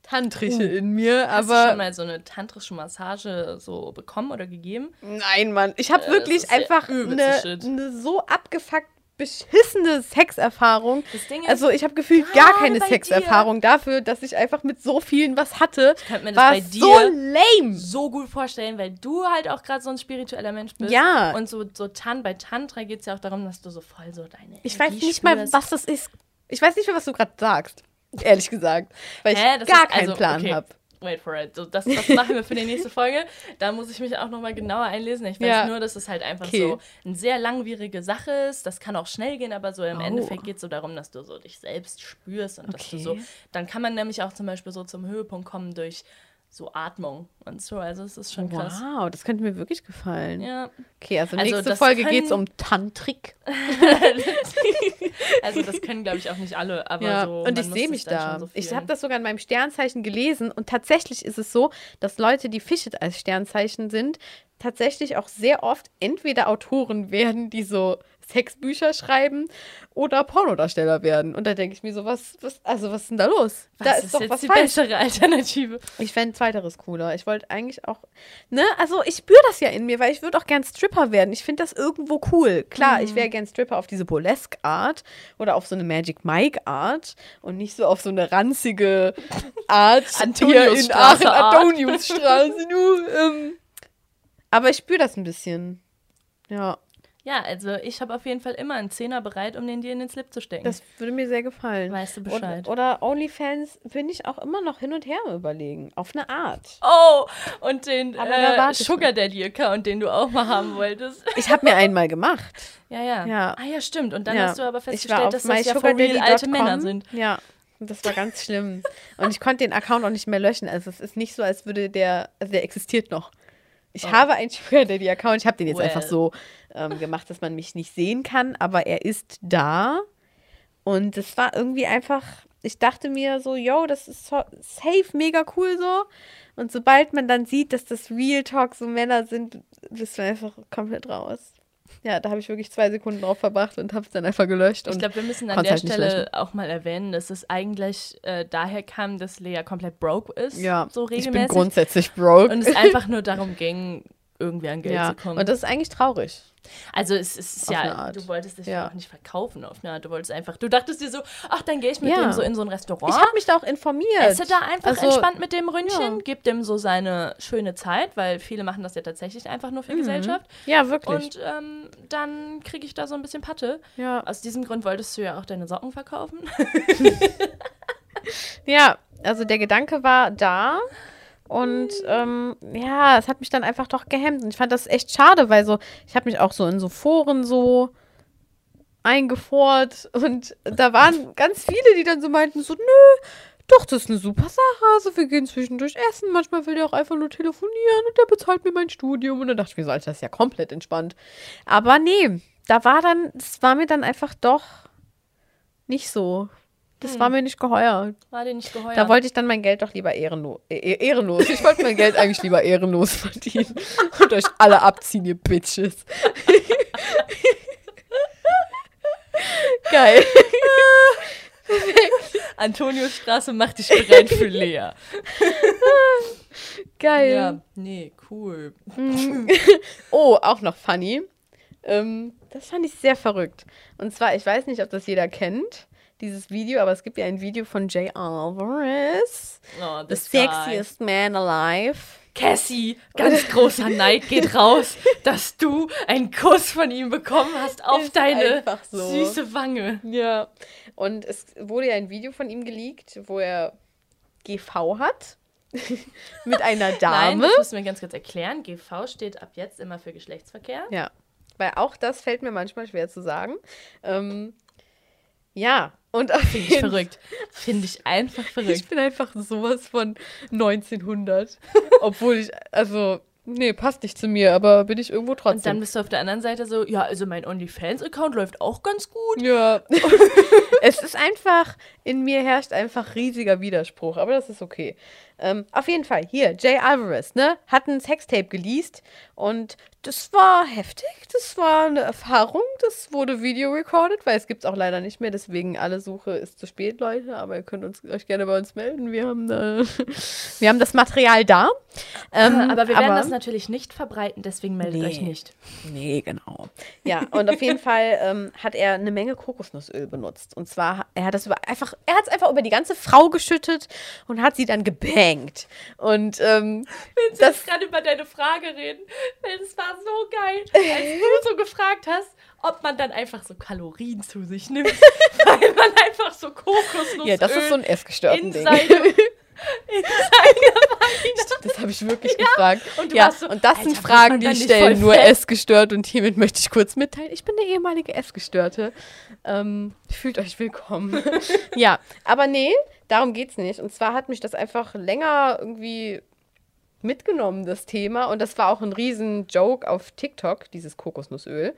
tantrische in mir, Hast du schon aber mal so eine tantrische Massage so bekommen oder gegeben? nein, Mann, ich habe Äh, wirklich einfach eine eine so abgefuckt beschissene Sexerfahrung. Das Ding ist, Also ich habe gefühlt gar keine Sexerfahrung dafür, dass ich einfach mit so vielen was hatte. ich könnte mir das War bei so dir lame. so gut vorstellen, weil du halt auch gerade so ein spiritueller Mensch bist. Ja. Und so, so Tan, bei Tantra geht es ja auch darum, dass du so voll so deine. Ich weiß nicht mal, spürst. was das ist. Ich weiß nicht mehr, was du gerade sagst. Ehrlich gesagt. Weil ich Hä? Das gar ist- keinen also, Plan okay. habe. Wait for it. So, das, das machen wir für die nächste Folge. Da muss ich mich auch nochmal genauer einlesen. Ich weiß Ja. nur, dass es halt einfach Okay. so eine sehr langwierige Sache ist. Das kann auch schnell gehen, aber so im Oh. Endeffekt geht es so darum, dass du so dich selbst spürst und dass du so. Okay. Dann kann man nämlich auch zum Beispiel so zum Höhepunkt kommen durch so Atmung und so. Also es ist schon krass. Wow, das könnte mir wirklich gefallen. Ja. Okay, also Also nächste Folge können- geht es um Tantrik. also das können, glaube ich, auch nicht alle, aber Ja, so. und ich sehe mich da. so ich habe das sogar in meinem Sternzeichen gelesen und tatsächlich ist es so, dass Leute, die Fische als Sternzeichen sind, tatsächlich auch sehr oft entweder Autoren werden, die so Sexbücher schreiben oder Pornodarsteller werden. Und da denke ich mir so, was, was, also was ist denn da los? was da ist, ist, doch jetzt was die falsch. bessere Alternative? Ich fände zweiteres cooler. Ich wollte eigentlich auch, ne, also ich spüre das ja in mir, weil ich würde auch gern Stripper werden. Ich finde das irgendwo cool. Klar, Mhm. ich wäre gern Stripper auf diese Burlesque-Art oder auf so eine Magic Mike-Art und nicht so auf so eine ranzige Art hier in Aachen. Antoniusstraße. nur, ähm. Aber ich spüre das ein bisschen. Ja, Ja, also ich habe auf jeden Fall immer einen Zehner bereit, um den dir in den Slip zu stecken. das würde mir sehr gefallen. weißt du Bescheid. Oder, oder OnlyFans bin ich auch immer noch hin und her überlegen. Auf eine Art. oh, und den äh, Sugar Daddy Account, den du auch mal haben wolltest. Ich habe mir einmal gemacht. ja, ja, Ja. Ah ja, stimmt. Und dann Ja. hast du aber festgestellt, dass das ja for real alte Männer sind. Ja, und das war ganz schlimm. Und ich konnte den Account auch nicht mehr löschen. Also es ist nicht so, als würde der, also der existiert noch. Ich Oh. habe einen Sugar Daddy Account. Ich habe den jetzt Well. einfach so ähm, gemacht, dass man mich nicht sehen kann, aber er ist da. Und es war irgendwie einfach, ich dachte mir so, yo, das ist so safe, mega cool so. Und sobald man dann sieht, dass das Real Talk so Männer sind, bist du einfach komplett raus. Ja, da habe ich wirklich zwei Sekunden drauf verbracht und habe es dann einfach gelöscht. Ich glaube, wir müssen an der halt Stelle auch mal erwähnen, dass es eigentlich äh, daher kam, dass Lea komplett broke ist. ja, so ich bin regelmäßig. grundsätzlich broke. und es einfach nur darum ging, irgendwie an Geld ja, zu kommen. und das ist eigentlich traurig. also es, ist Auf ja, du wolltest dich Ja. auch nicht verkaufen auf eine Art. Du wolltest einfach, du dachtest dir so, ach, dann gehe ich mit Ja. dem so in so ein Restaurant. Ich habe mich da auch informiert. Esse da einfach Also, entspannt mit dem Ründchen, ja. gib dem so seine schöne Zeit, weil viele machen das ja tatsächlich einfach nur Mhm. für Gesellschaft. Ja, wirklich. Und ähm, dann kriege ich da so ein bisschen Patte. ja. Aus diesem Grund wolltest du ja auch deine Socken verkaufen. ja, also der Gedanke war da. Und ähm, ja, es hat mich dann einfach doch gehemmt. Und ich fand das echt schade, weil so, ich habe mich auch so in so Foren so eingefort. Und da waren ganz viele, die dann so meinten: so, nö, doch, das ist eine super Sache. Also wir gehen zwischendurch essen. Manchmal will der auch einfach nur telefonieren und der bezahlt mir mein Studium. Und dann dachte ich mir so, Alter, das ist ja komplett entspannt. Aber nee, da war dann, das war mir dann einfach doch nicht so. Das war mir nicht geheuer. War dir nicht geheuer? Da wollte ich dann mein Geld doch lieber ehrenlos. Äh, ehrenlos. Ich wollte mein Geld eigentlich lieber ehrenlos verdienen. Und euch alle abziehen, ihr Bitches. Geil. Antoniusstraße macht dich bereit für Lea. Geil. Ja, nee, cool. Oh, auch noch funny. Ähm, das fand ich sehr verrückt. Und zwar, ich weiß nicht, ob das jeder kennt, dieses Video, aber es gibt ja ein Video von Jay Alvarez. Oh, The this guy. sexiest man alive. Cassie, ganz großer Neid geht raus, dass du einen Kuss von ihm bekommen hast auf Ist deine so. süße Wange. Ja. Und es wurde ja ein Video von ihm geleakt, wo er GV hat. mit einer Nein, Dame. das müssen wir ganz kurz erklären. GV steht ab jetzt immer für Geschlechtsverkehr. Ja. Weil auch das fällt mir manchmal schwer zu sagen. Ähm, ja. Und Finde ich verrückt. Finde ich einfach Ich verrückt. bin einfach sowas von 1900. Obwohl ich, also, nee, passt nicht zu mir, aber bin ich irgendwo Und dann trotzdem. bist du auf der anderen Seite so, ja, also mein OnlyFans-Account läuft auch ganz gut. Ja. es ist einfach, in mir herrscht einfach riesiger Widerspruch, aber das ist okay. Ähm, auf jeden Fall, hier, Jay Alvarez, ne, hat ein Sextape geleast und das war heftig, das war eine Erfahrung, das wurde video recorded, weil es gibt es auch leider nicht mehr, deswegen alle Suche ist zu spät, Leute, aber ihr könnt uns, euch gerne bei uns melden, wir haben, da, wir haben das Material da. Ähm, aber wir werden das natürlich nicht verbreiten, deswegen meldet Nee. euch nicht. Nee, genau. Ja, und auf jeden Fall ähm, hat er eine Menge Kokosnussöl benutzt. Und zwar, er hat das über, einfach, er hat es einfach über die ganze Frau geschüttet und hat sie dann gebangt. Und ähm, du jetzt gerade über deine Frage reden? Weil das war so geil, als du so gefragt hast, ob man dann einfach so Kalorien zu sich nimmt, weil man einfach so Kokosnussöl ja, das ist so ein in Essgestörten Ding. seine. Das habe ich wirklich gefragt. und ja, so, und das Alter, sind Fragen, die ich stelle, nur? Essgestört. Und hiermit möchte ich kurz mitteilen, ich bin eine ehemalige Essgestörte. Ähm, fühlt euch willkommen. ja, aber nee, darum geht's nicht. Und zwar hat mich das einfach länger irgendwie mitgenommen, das Thema. Und das war auch ein riesen Joke auf TikTok, dieses Kokosnussöl.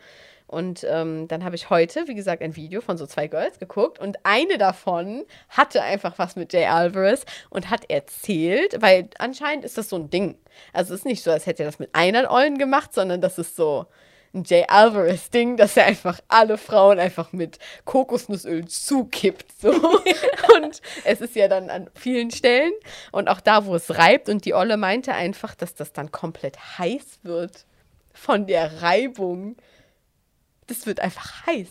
Und ähm, dann habe ich heute, wie gesagt, ein Video von so zwei Girls geguckt und eine davon hatte einfach was mit Jay Alvarez und hat erzählt, weil anscheinend ist das so ein Ding. Also es ist nicht so, als hätte er das mit einer Ollen gemacht, sondern das ist so ein Jay Alvarez-Ding, dass er einfach alle Frauen einfach mit Kokosnussöl zukippt. So. und es ist ja dann an vielen Stellen und auch da, wo es reibt. Und die Olle meinte einfach, dass das dann komplett heiß wird von der Reibung. Das wird einfach heiß.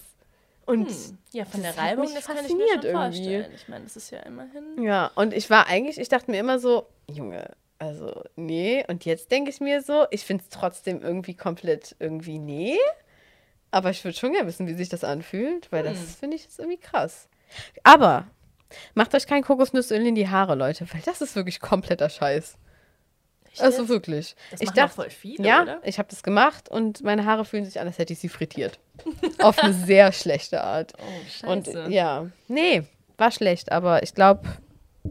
Und Ja, von der Reibung, das kann ich mir schon irgendwie. vorstellen. Ich meine, das ist ja immerhin... ja, und ich war eigentlich, ich dachte mir immer so, Junge, also nee. Und jetzt denke ich mir so, ich finde es trotzdem irgendwie komplett irgendwie nee. Aber ich würde schon gerne wissen, wie sich das anfühlt, weil das finde ich jetzt irgendwie krass. Aber macht euch kein Kokosnussöl in die Haare, Leute, weil das ist wirklich kompletter Scheiß. Echt Also jetzt? wirklich. Das ich dachte, voll viele, ja, oder? ich habe das gemacht und meine Haare fühlen sich an, als hätte ich sie frittiert. Auf eine sehr schlechte Art. Oh, Und scheiße. ja, nee, war schlecht, aber ich glaube,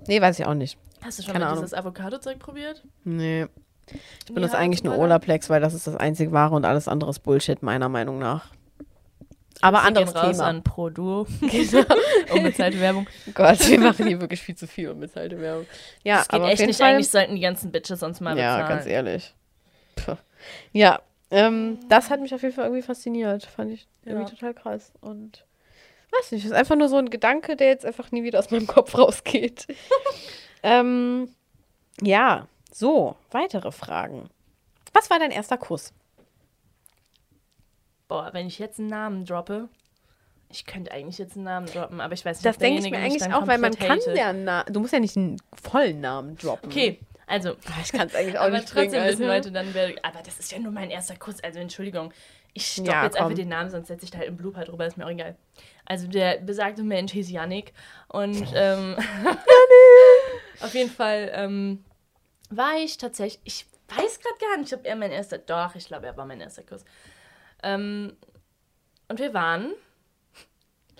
nee, weiß ich auch nicht. Hast du schon keine mal Ahnung. dieses Avocado-Zeug probiert? Nee. Ich In benutze eigentlich nur? Olaplex, weil das ist das einzig wahre und alles andere ist Bullshit, meiner Meinung nach. Aber anderes gehen raus Thema. an Pro-Duo. Genau. Unbezahlte Werbung. Gott, wir machen hier wirklich viel zu viel unbezahlte Werbung. Ja, Das geht aber echt nicht. Fall, Eigentlich sollten die ganzen Bitches uns mal Ja, bezahlen. ganz ehrlich. Puh. Ja, Ähm, das hat mich auf jeden Fall irgendwie fasziniert. Fand ich irgendwie Ja. total krass. Und weiß nicht, ist einfach nur so ein Gedanke, der jetzt einfach nie wieder aus meinem Kopf rausgeht. ähm, ja, so, weitere Fragen. Was war dein erster Kuss? Boah, wenn ich jetzt einen Namen droppe. Ich könnte eigentlich jetzt einen Namen droppen, aber ich weiß nicht, Das denke ich mir eigentlich auch, weil man kann hatet. ja, na du musst ja nicht einen vollen Namen droppen. Okay, also. Ah, Ich kann es eigentlich auch aber nicht trotzdem bringen, wissen Alter. Leute dann, wer. Aber das ist ja nur mein erster Kuss. Also Entschuldigung. Ich stoppe Ja, jetzt komm. einfach den Namen, sonst setze ich da halt im Blooper drüber, ist mir auch egal. Also der besagte Mensch hieß Yannick. Und ähm, auf jeden Fall ähm, war ich tatsächlich. Ich weiß gerade gar nicht, ob er mein erster. Doch, ich glaube, er war mein erster Kuss. Ähm, und wir waren.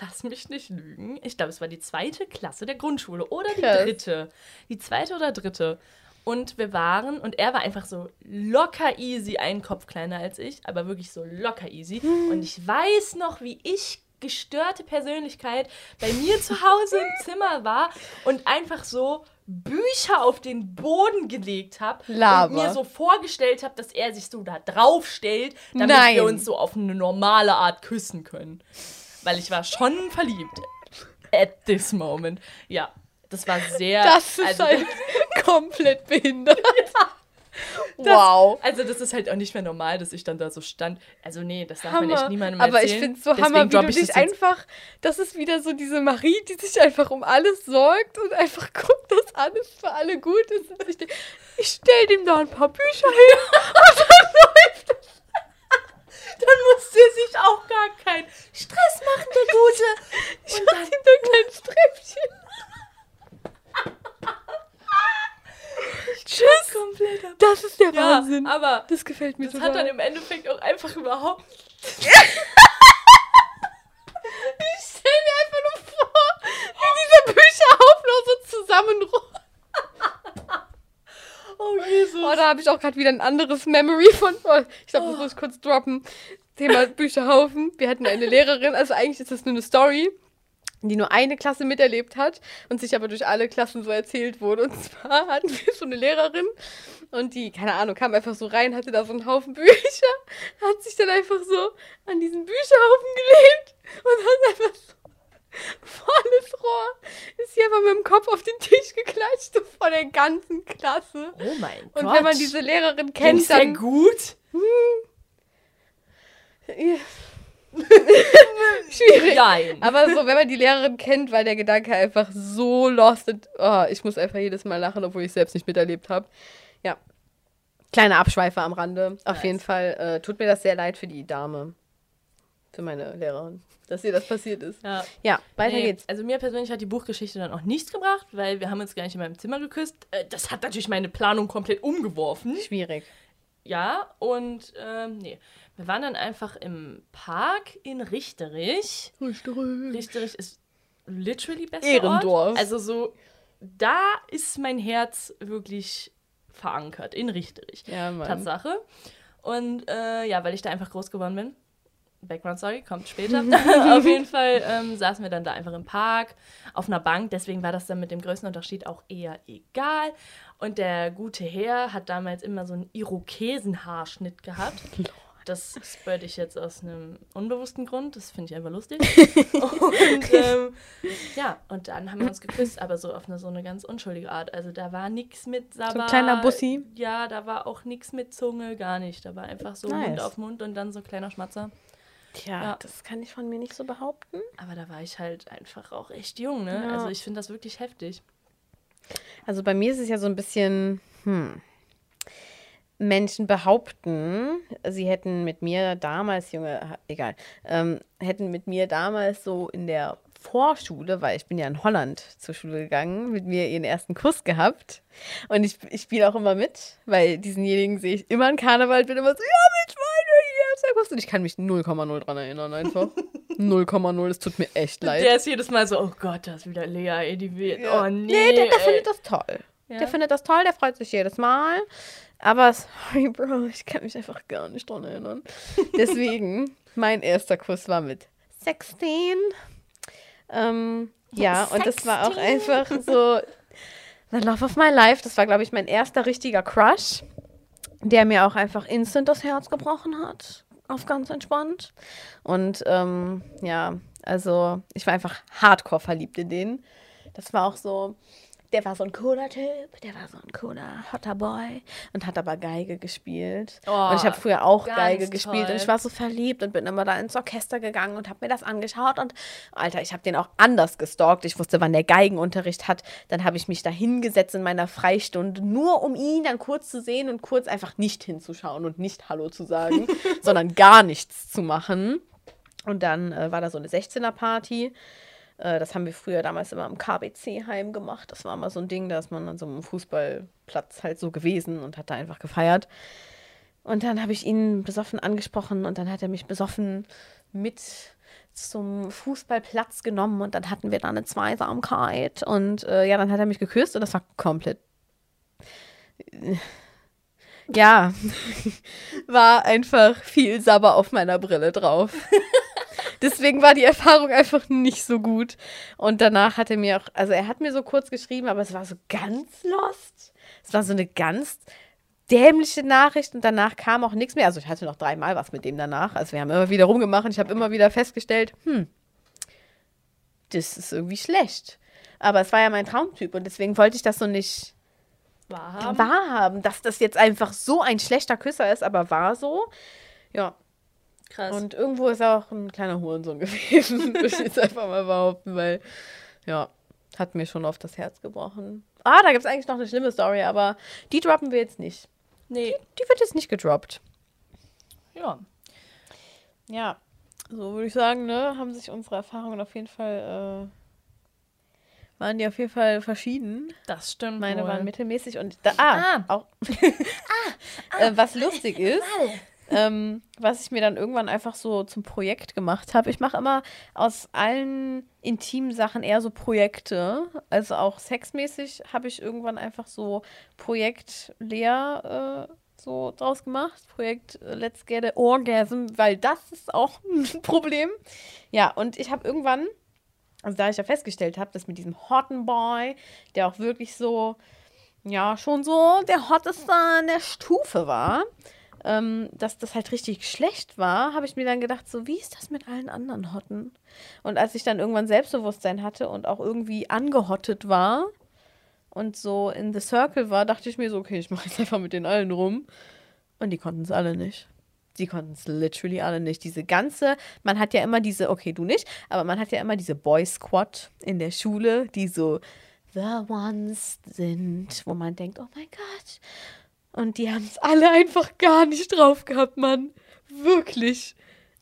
Lass mich nicht lügen. Ich glaube, es war die zweite Klasse der Grundschule oder die Krass. dritte. Die zweite oder dritte. Und wir waren, und er war einfach so locker easy, einen Kopf kleiner als ich, aber wirklich so locker easy. Und ich weiß noch, wie ich gestörte Persönlichkeit bei mir zu Hause im Zimmer war und einfach so Bücher auf den Boden gelegt habe und mir so vorgestellt habe, dass er sich so da drauf stellt, damit Nein. wir uns so auf eine normale Art küssen können. Weil ich war schon verliebt. At this moment. Ja, das war sehr. Das ist also, halt komplett behindert. Wow. Also das ist halt auch nicht mehr normal, dass ich dann da so stand. Also nee, das darf man echt Hammer. niemandem Aber erzählen. ich finde es so Deswegen Hammer, wie du ich dich das einfach, das ist wieder so diese Marie, die sich einfach um alles sorgt und einfach guckt, dass alles für alle gut ist. Und denkt, ich stell dem da ein paar Bücher hin und dann läuft das. Dann muss der sich auch gar keinen Stress machen, der Gute. Ich mach ihm da ein kleines Tschüss. Komplett ab- Das ist der Ja, Wahnsinn. aber Das gefällt mir das total. hat dann im Endeffekt auch einfach überhaupt. Ich stell mir einfach nur vor, wie dieser Bücherhaufen nur so zusammenrollt. Oh Jesus. Oh, da habe ich auch gerade wieder ein anderes Memory von. Oh, ich glaube, das muss ich kurz droppen. Thema Bücherhaufen. Wir hatten eine Lehrerin, also eigentlich ist das nur eine Story, die nur eine Klasse miterlebt hat und sich aber durch alle Klassen so erzählt wurde. Und zwar hatten wir so eine Lehrerin und die, keine Ahnung, kam einfach so rein, hatte da so einen Haufen Bücher, hat sich dann einfach so an diesen Bücherhaufen gelehnt und hat einfach so volles Rohr ist sie einfach mit dem Kopf auf den Tisch geklatscht, vor der ganzen Klasse. Oh mein Und Gott. wenn man diese Lehrerin kennt, der dann. gut? Ja. Schwierig. Nein. Aber so, wenn man die Lehrerin kennt, weil der Gedanke einfach so lost und oh, ich muss einfach jedes Mal lachen, obwohl ich es selbst nicht miterlebt habe. Ja. Kleine Abschweife am Rande. Auf Nice. jeden Fall äh, tut mir das sehr leid für die Dame. Für meine Lehrerin. Dass ihr das passiert ist. ja. Ja, weiter Nee, geht's. Also mir persönlich hat die Buchgeschichte dann auch nichts gebracht, weil wir haben uns gar nicht in meinem Zimmer geküsst. Äh, Das hat natürlich meine Planung komplett umgeworfen. Schwierig. Ja, und ähm, nee. Wir waren dann einfach im Park in Richterich. Richterich ist literally bester Ehrendorf. Ort. Also so, da ist mein Herz wirklich verankert, in Richterich. Ja, Mann. Tatsache. Und äh, ja, weil ich da einfach groß geworden bin. Background Story, kommt später. auf jeden Fall ähm, saßen wir dann da einfach im Park auf einer Bank. Deswegen war das dann mit dem Größenunterschied auch eher egal. Und der gute Herr hat damals immer so einen Irokesenhaarschnitt gehabt. Das spürte ich jetzt aus einem unbewussten Grund. Das finde ich einfach lustig. und ähm, ja, und dann haben wir uns geküsst, aber so auf eine so eine ganz unschuldige Art. Also da war nichts mit da So ein kleiner Bussi? Ja, da war auch nichts mit Zunge, gar nicht. Da war einfach so Nice. Mund auf Mund und dann so ein kleiner Schmatzer. Tja, Ja. das kann ich von mir nicht so behaupten. Aber da war ich halt einfach auch echt jung, ne? Ja. Also ich finde das wirklich heftig. Also bei mir ist es ja so ein bisschen, hm. Menschen behaupten, sie hätten mit mir damals, Junge, egal, ähm, hätten mit mir damals so in der Vorschule, weil ich bin ja in Holland zur Schule gegangen, mit mir ihren ersten Kuss gehabt. Und ich, ich spiele auch immer mit, weil diesenjenigen sehe ich immer in Karneval, bin immer so, ja, mit meiner erster Kuss. Und ich kann mich 0,0 dran erinnern einfach. 0,0, es tut mir echt leid. Der ist jedes Mal so, oh Gott, da ist wieder Lea, ey, die wird. Ja. Oh nee. Nee, der, der findet das toll. Ja? Der findet das toll, der freut sich jedes Mal. Aber sorry, Bro, ich kann mich einfach gar nicht dran erinnern. Deswegen, mein erster Kuss war mit 16. Ähm, ja, und das war auch 16. einfach so the love of my life. Das war, glaube ich, mein erster richtiger Crush. der mir auch einfach instant das Herz gebrochen hat. Auf ganz entspannt. Und ähm, ja, also ich war einfach hardcore verliebt in den. Das war auch so, der war so ein cooler Typ, der war so ein cooler hotter Boy und hat aber Geige gespielt. Oh, und ich habe früher auch Geige gespielt toll. und ich war so verliebt und bin immer da ins Orchester gegangen und habe mir das angeschaut und Alter, ich habe den auch anders gestalkt. Ich wusste, wann der Geigenunterricht hat. Dann habe ich mich da hingesetzt in meiner Freistunde, nur um ihn dann kurz zu sehen und kurz einfach nicht hinzuschauen und nicht Hallo zu sagen, sondern gar nichts zu machen. Und dann äh, war da so eine 16er-Party. Äh, das haben wir früher damals immer im KBC-Heim gemacht. Das war immer so ein Ding, da ist man an so einem Fußballplatz halt so gewesen und hat da einfach gefeiert. Und dann habe ich ihn besoffen angesprochen und dann hat er mich besoffen mit zum Fußballplatz genommen und dann hatten wir da eine Zweisamkeit und äh, ja, dann hat er mich geküsst und das war komplett. Ja, war einfach viel Sabber auf meiner Brille drauf. Deswegen war die Erfahrung einfach nicht so gut. Und danach hat er mir auch, also er hat mir so kurz geschrieben, aber es war so ganz lost. Es war so eine ganz dämliche Nachricht und danach kam auch nichts mehr. Also ich hatte noch dreimal was mit dem danach. Also wir haben immer wieder rumgemacht und ich habe immer wieder festgestellt, hm, das ist irgendwie schlecht. Aber es war ja mein Traumtyp und deswegen wollte ich das so nicht Wahrhaben. wahrhaben, dass das jetzt einfach so ein schlechter Küsser ist, aber war so. Ja, Krass. und irgendwo ist auch ein kleiner Hurensohn gewesen. Würde ich jetzt einfach mal behaupten, weil, ja, hat mir schon oft das Herz gebrochen. Ah, da gibt es eigentlich noch eine schlimme Story, aber die droppen wir jetzt nicht. nee, Die wird jetzt nicht gedroppt. ja. Ja, so würde ich sagen, ne, haben sich unsere Erfahrungen auf jeden Fall, äh, waren die auf jeden Fall verschieden. Das stimmt. Meine wohl. waren mittelmäßig und da, ah, Ah. auch, äh, was lustig ist, ähm, was ich mir dann irgendwann einfach so zum Projekt gemacht habe. Ich mache immer aus allen intimen Sachen eher so Projekte. Also auch sexmäßig habe ich irgendwann einfach so Projekt Lea äh, so draus gemacht. Projekt äh, Let's Get a Orgasm, weil das ist auch ein Problem. Ja, und ich habe irgendwann, also da ich ja festgestellt habe, dass mit diesem Hotten Boy, der auch wirklich so, ja, schon so der Hotteste an der Stufe war, ähm, dass das halt richtig schlecht war, habe ich mir dann gedacht, so, wie ist das mit allen anderen Hotten? Und als ich dann irgendwann Selbstbewusstsein hatte und auch irgendwie angehottet war und so in the circle war, dachte ich mir so, okay, ich mache jetzt einfach mit den allen rum. Und die konnten es alle nicht. Die konnten es literally alle nicht. Diese ganze, man hat ja immer diese, okay, du nicht, aber man hat ja immer diese Boy Squad in der Schule, die so the ones sind, wo man denkt, oh mein Gott. Und die haben es alle einfach gar nicht drauf gehabt, Mann. Wirklich.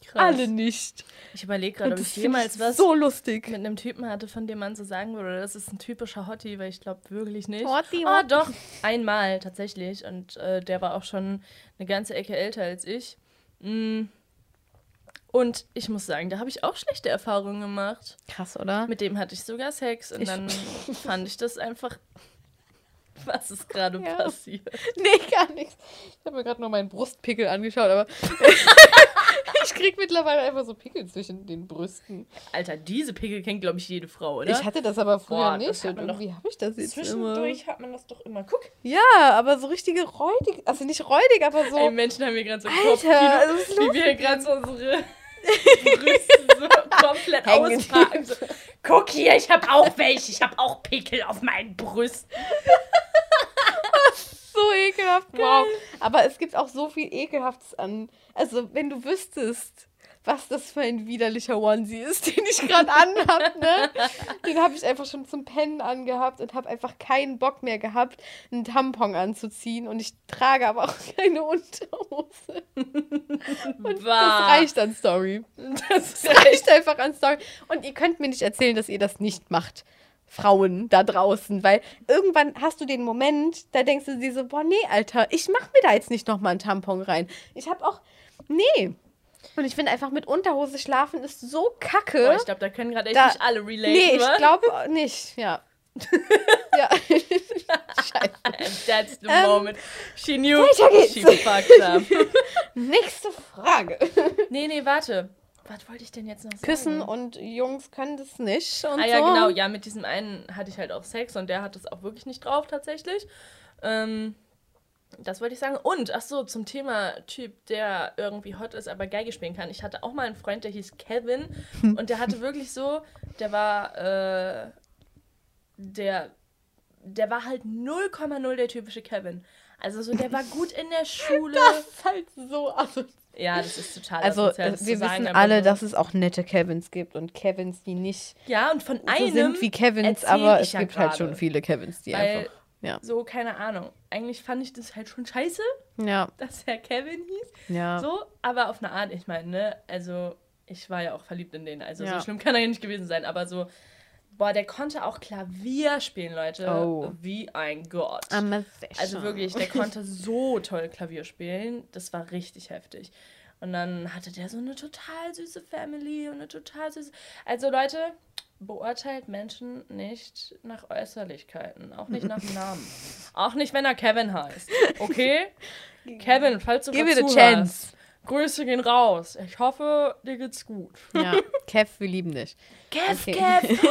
Krass. Alle nicht. Ich überlege gerade, ob ich jemals was so lustig. mit einem Typen hatte, von dem man so sagen würde, das ist ein typischer Hottie, weil ich glaube wirklich nicht. Hottie, ah, Hottie. doch, einmal tatsächlich. Und äh, der war auch schon eine ganze Ecke älter als ich. Mm. Und ich muss sagen, da habe ich auch schlechte Erfahrungen gemacht. Krass, oder? Mit dem hatte ich sogar Sex und Ich- dann fand ich das einfach. Was ist gerade Ja. passiert? Nee, gar nichts. Ich habe mir gerade nur meinen Brustpickel angeschaut, aber ich krieg mittlerweile einfach so Pickel zwischen den Brüsten. Alter, diese Pickel kennt, glaube ich, jede Frau, oder? Ich hatte das aber früher Boah, nicht. Und irgendwie habe ich das jetzt immer. Zwischendurch hat man das doch immer. Guck, Ja, aber so richtige räudig, also nicht räudig, aber so. ey, Menschen haben hier gerade so Alter, Kopfkino, ist wie los wir gerade so unsere Brüste so komplett Hängen. auspacken. So, Guck hier, ich habe auch welche. Ich habe auch Pickel auf meinen Brüsten. so ekelhaft, wow. Aber es gibt auch so viel Ekelhaftes an. Also, wenn du wüsstest, was das für ein widerlicher Onesie ist, den ich gerade anhab, ne? Den habe ich einfach schon zum Pennen angehabt und habe einfach keinen Bock mehr gehabt, einen Tampon anzuziehen. Und ich trage aber auch keine Unterhose. Das reicht an Story. Das Das reicht einfach an Story. Und ihr könnt mir nicht erzählen, dass ihr das nicht macht. Frauen da draußen, weil irgendwann hast du den Moment, da denkst du dir so, boah, nee, Alter, ich mach mir da jetzt nicht nochmal einen Tampon rein. Ich hab auch, nee. Und ich finde einfach mit Unterhose schlafen ist so kacke. Boah, ich glaube, da können gerade echt Da- nicht alle relaten. nee, ich glaube nicht, ja. ja. Scheiße. That's the Ähm, moment. She knew. She fucked up. Nächste Frage. nee, nee, warte. Was wollte ich denn jetzt noch sagen? Küssen und Jungs können das nicht und Ah ja, so. genau. Ja, mit diesem einen hatte ich halt auch Sex und der hat es auch wirklich nicht drauf tatsächlich. Ähm, das wollte ich sagen. Und, ach so, zum Thema Typ, der irgendwie hot ist, aber Geige spielen kann. Ich hatte auch mal einen Freund, der hieß Kevin. und der hatte wirklich so, der war, äh, der, der war halt 0,0 der typische Kevin. Also so, der war gut in der Schule. Das ist halt so asozial. Ja, das ist total Also, äh, wir sagen, wissen aber alle, so- dass es auch nette Kevins gibt und Kevins, die nicht Ja, und von so einem sind wie Kevins, aber es ja gibt halt gerade. schon viele Kevins, die Weil- einfach. Ja. So, keine Ahnung. Eigentlich fand ich das halt schon scheiße, Ja, dass er Kevin hieß. ja. So, aber auf eine Art, ich meine, ne, also ich war ja auch verliebt in den, also Ja. so schlimm kann er ja nicht gewesen sein, aber so, boah, der konnte auch Klavier spielen, Leute. Oh. Wie ein Gott. Also wirklich, der konnte so toll Klavier spielen, das war richtig heftig. Und dann hatte der so eine total süße Family und eine total süße. Also Leute, beurteilt Menschen nicht nach Äußerlichkeiten, auch nicht nach dem Namen. Auch nicht, wenn er Kevin heißt. Okay? Kevin, falls du it a zuhörst, chance. Grüße gehen raus. Ich hoffe, dir geht's gut. Ja, Kev, wir lieben dich. Kev, Okay. Kev.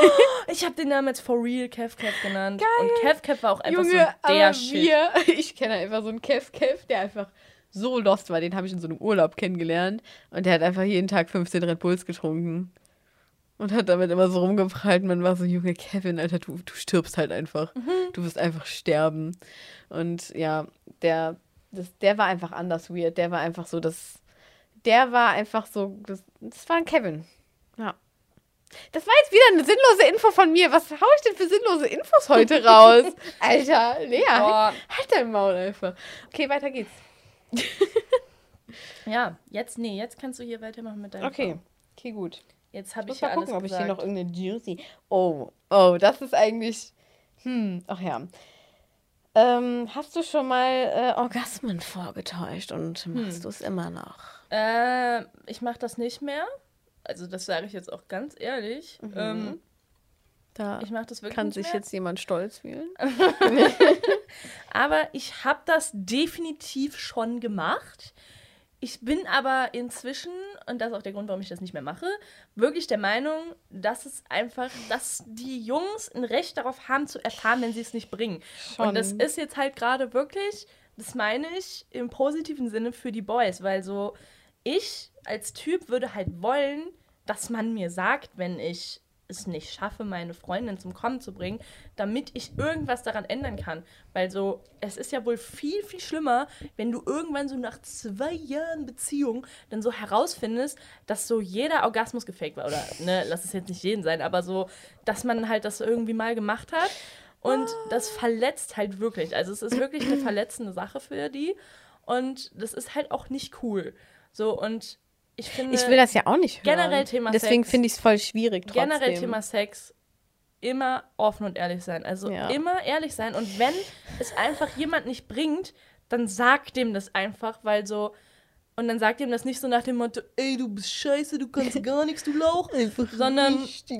Oh, ich habe den Namen jetzt for real Kev, Kev genannt. Und Kev, Kev war auch einfach Junge, so der aber Shit. wir, ich kenne einfach so einen Kev Kev, der einfach so lost war. Den habe ich in so einem Urlaub kennengelernt und der hat einfach jeden Tag 15 Red Bulls getrunken und hat damit immer so rumgeprallt. Man war so, Junge Kevin, Alter, du, du stirbst halt einfach. Mhm. Du wirst einfach sterben. Und ja, der, das, der war einfach anders weird. Der war einfach so, das, der war einfach so, das, das war ein Kevin. Ja. Das war jetzt wieder eine sinnlose Info von mir. Was hau ich denn für sinnlose Infos heute raus? Alter, Lea, halt, Boah, halt dein Maul einfach. Okay, weiter geht's. ja, jetzt, nee, jetzt kannst du hier weitermachen mit deinem Okay, Song. okay, gut. Jetzt habe Ich ich mal gucken, ob ich hier noch irgendeine Juicy. Oh, oh, das ist eigentlich. Hm, ach ja. Ähm, hast du schon mal äh, Orgasmen vorgetäuscht und machst Hm. du es immer noch? Äh, ich mache das nicht mehr. Also das sage ich jetzt auch ganz ehrlich. Mhm. Ähm, Da ich mache das wirklich kann sich mehr. jetzt jemand stolz fühlen. Aber ich habe das definitiv schon gemacht. Ich bin aber inzwischen, und das ist auch der Grund, warum ich das nicht mehr mache, wirklich der Meinung, dass es einfach, dass die Jungs ein Recht darauf haben zu erfahren, wenn sie es nicht bringen. Und das Schon. ist jetzt halt gerade wirklich, das meine ich im positiven Sinne für die Boys, weil so ich als Typ würde halt wollen, dass man mir sagt, wenn ich es nicht schaffe, meine Freundin zum Kommen zu bringen, damit ich irgendwas daran ändern kann. Weil so, es ist ja wohl viel, viel schlimmer, wenn du irgendwann so nach zwei Jahren Beziehung dann so herausfindest, dass so jeder Orgasmus gefaked war. Oder, ne, lass es jetzt nicht jeden sein, aber so, dass man halt das irgendwie mal gemacht hat. Und das verletzt halt wirklich. Also es ist wirklich eine verletzende Sache für die. Und das ist halt auch nicht cool. So, und ich finde. Ich will das ja auch nicht hören. Generell Thema Deswegen Sex. finde ich es voll schwierig trotzdem. generell Thema Sex immer offen und ehrlich sein. Also Ja. immer ehrlich sein. Und wenn es einfach jemand nicht bringt, dann sag dem das einfach, weil so. Und dann sagt ihm das nicht so nach dem Motto, ey, du bist scheiße, du kannst gar nichts, du Lauch. sondern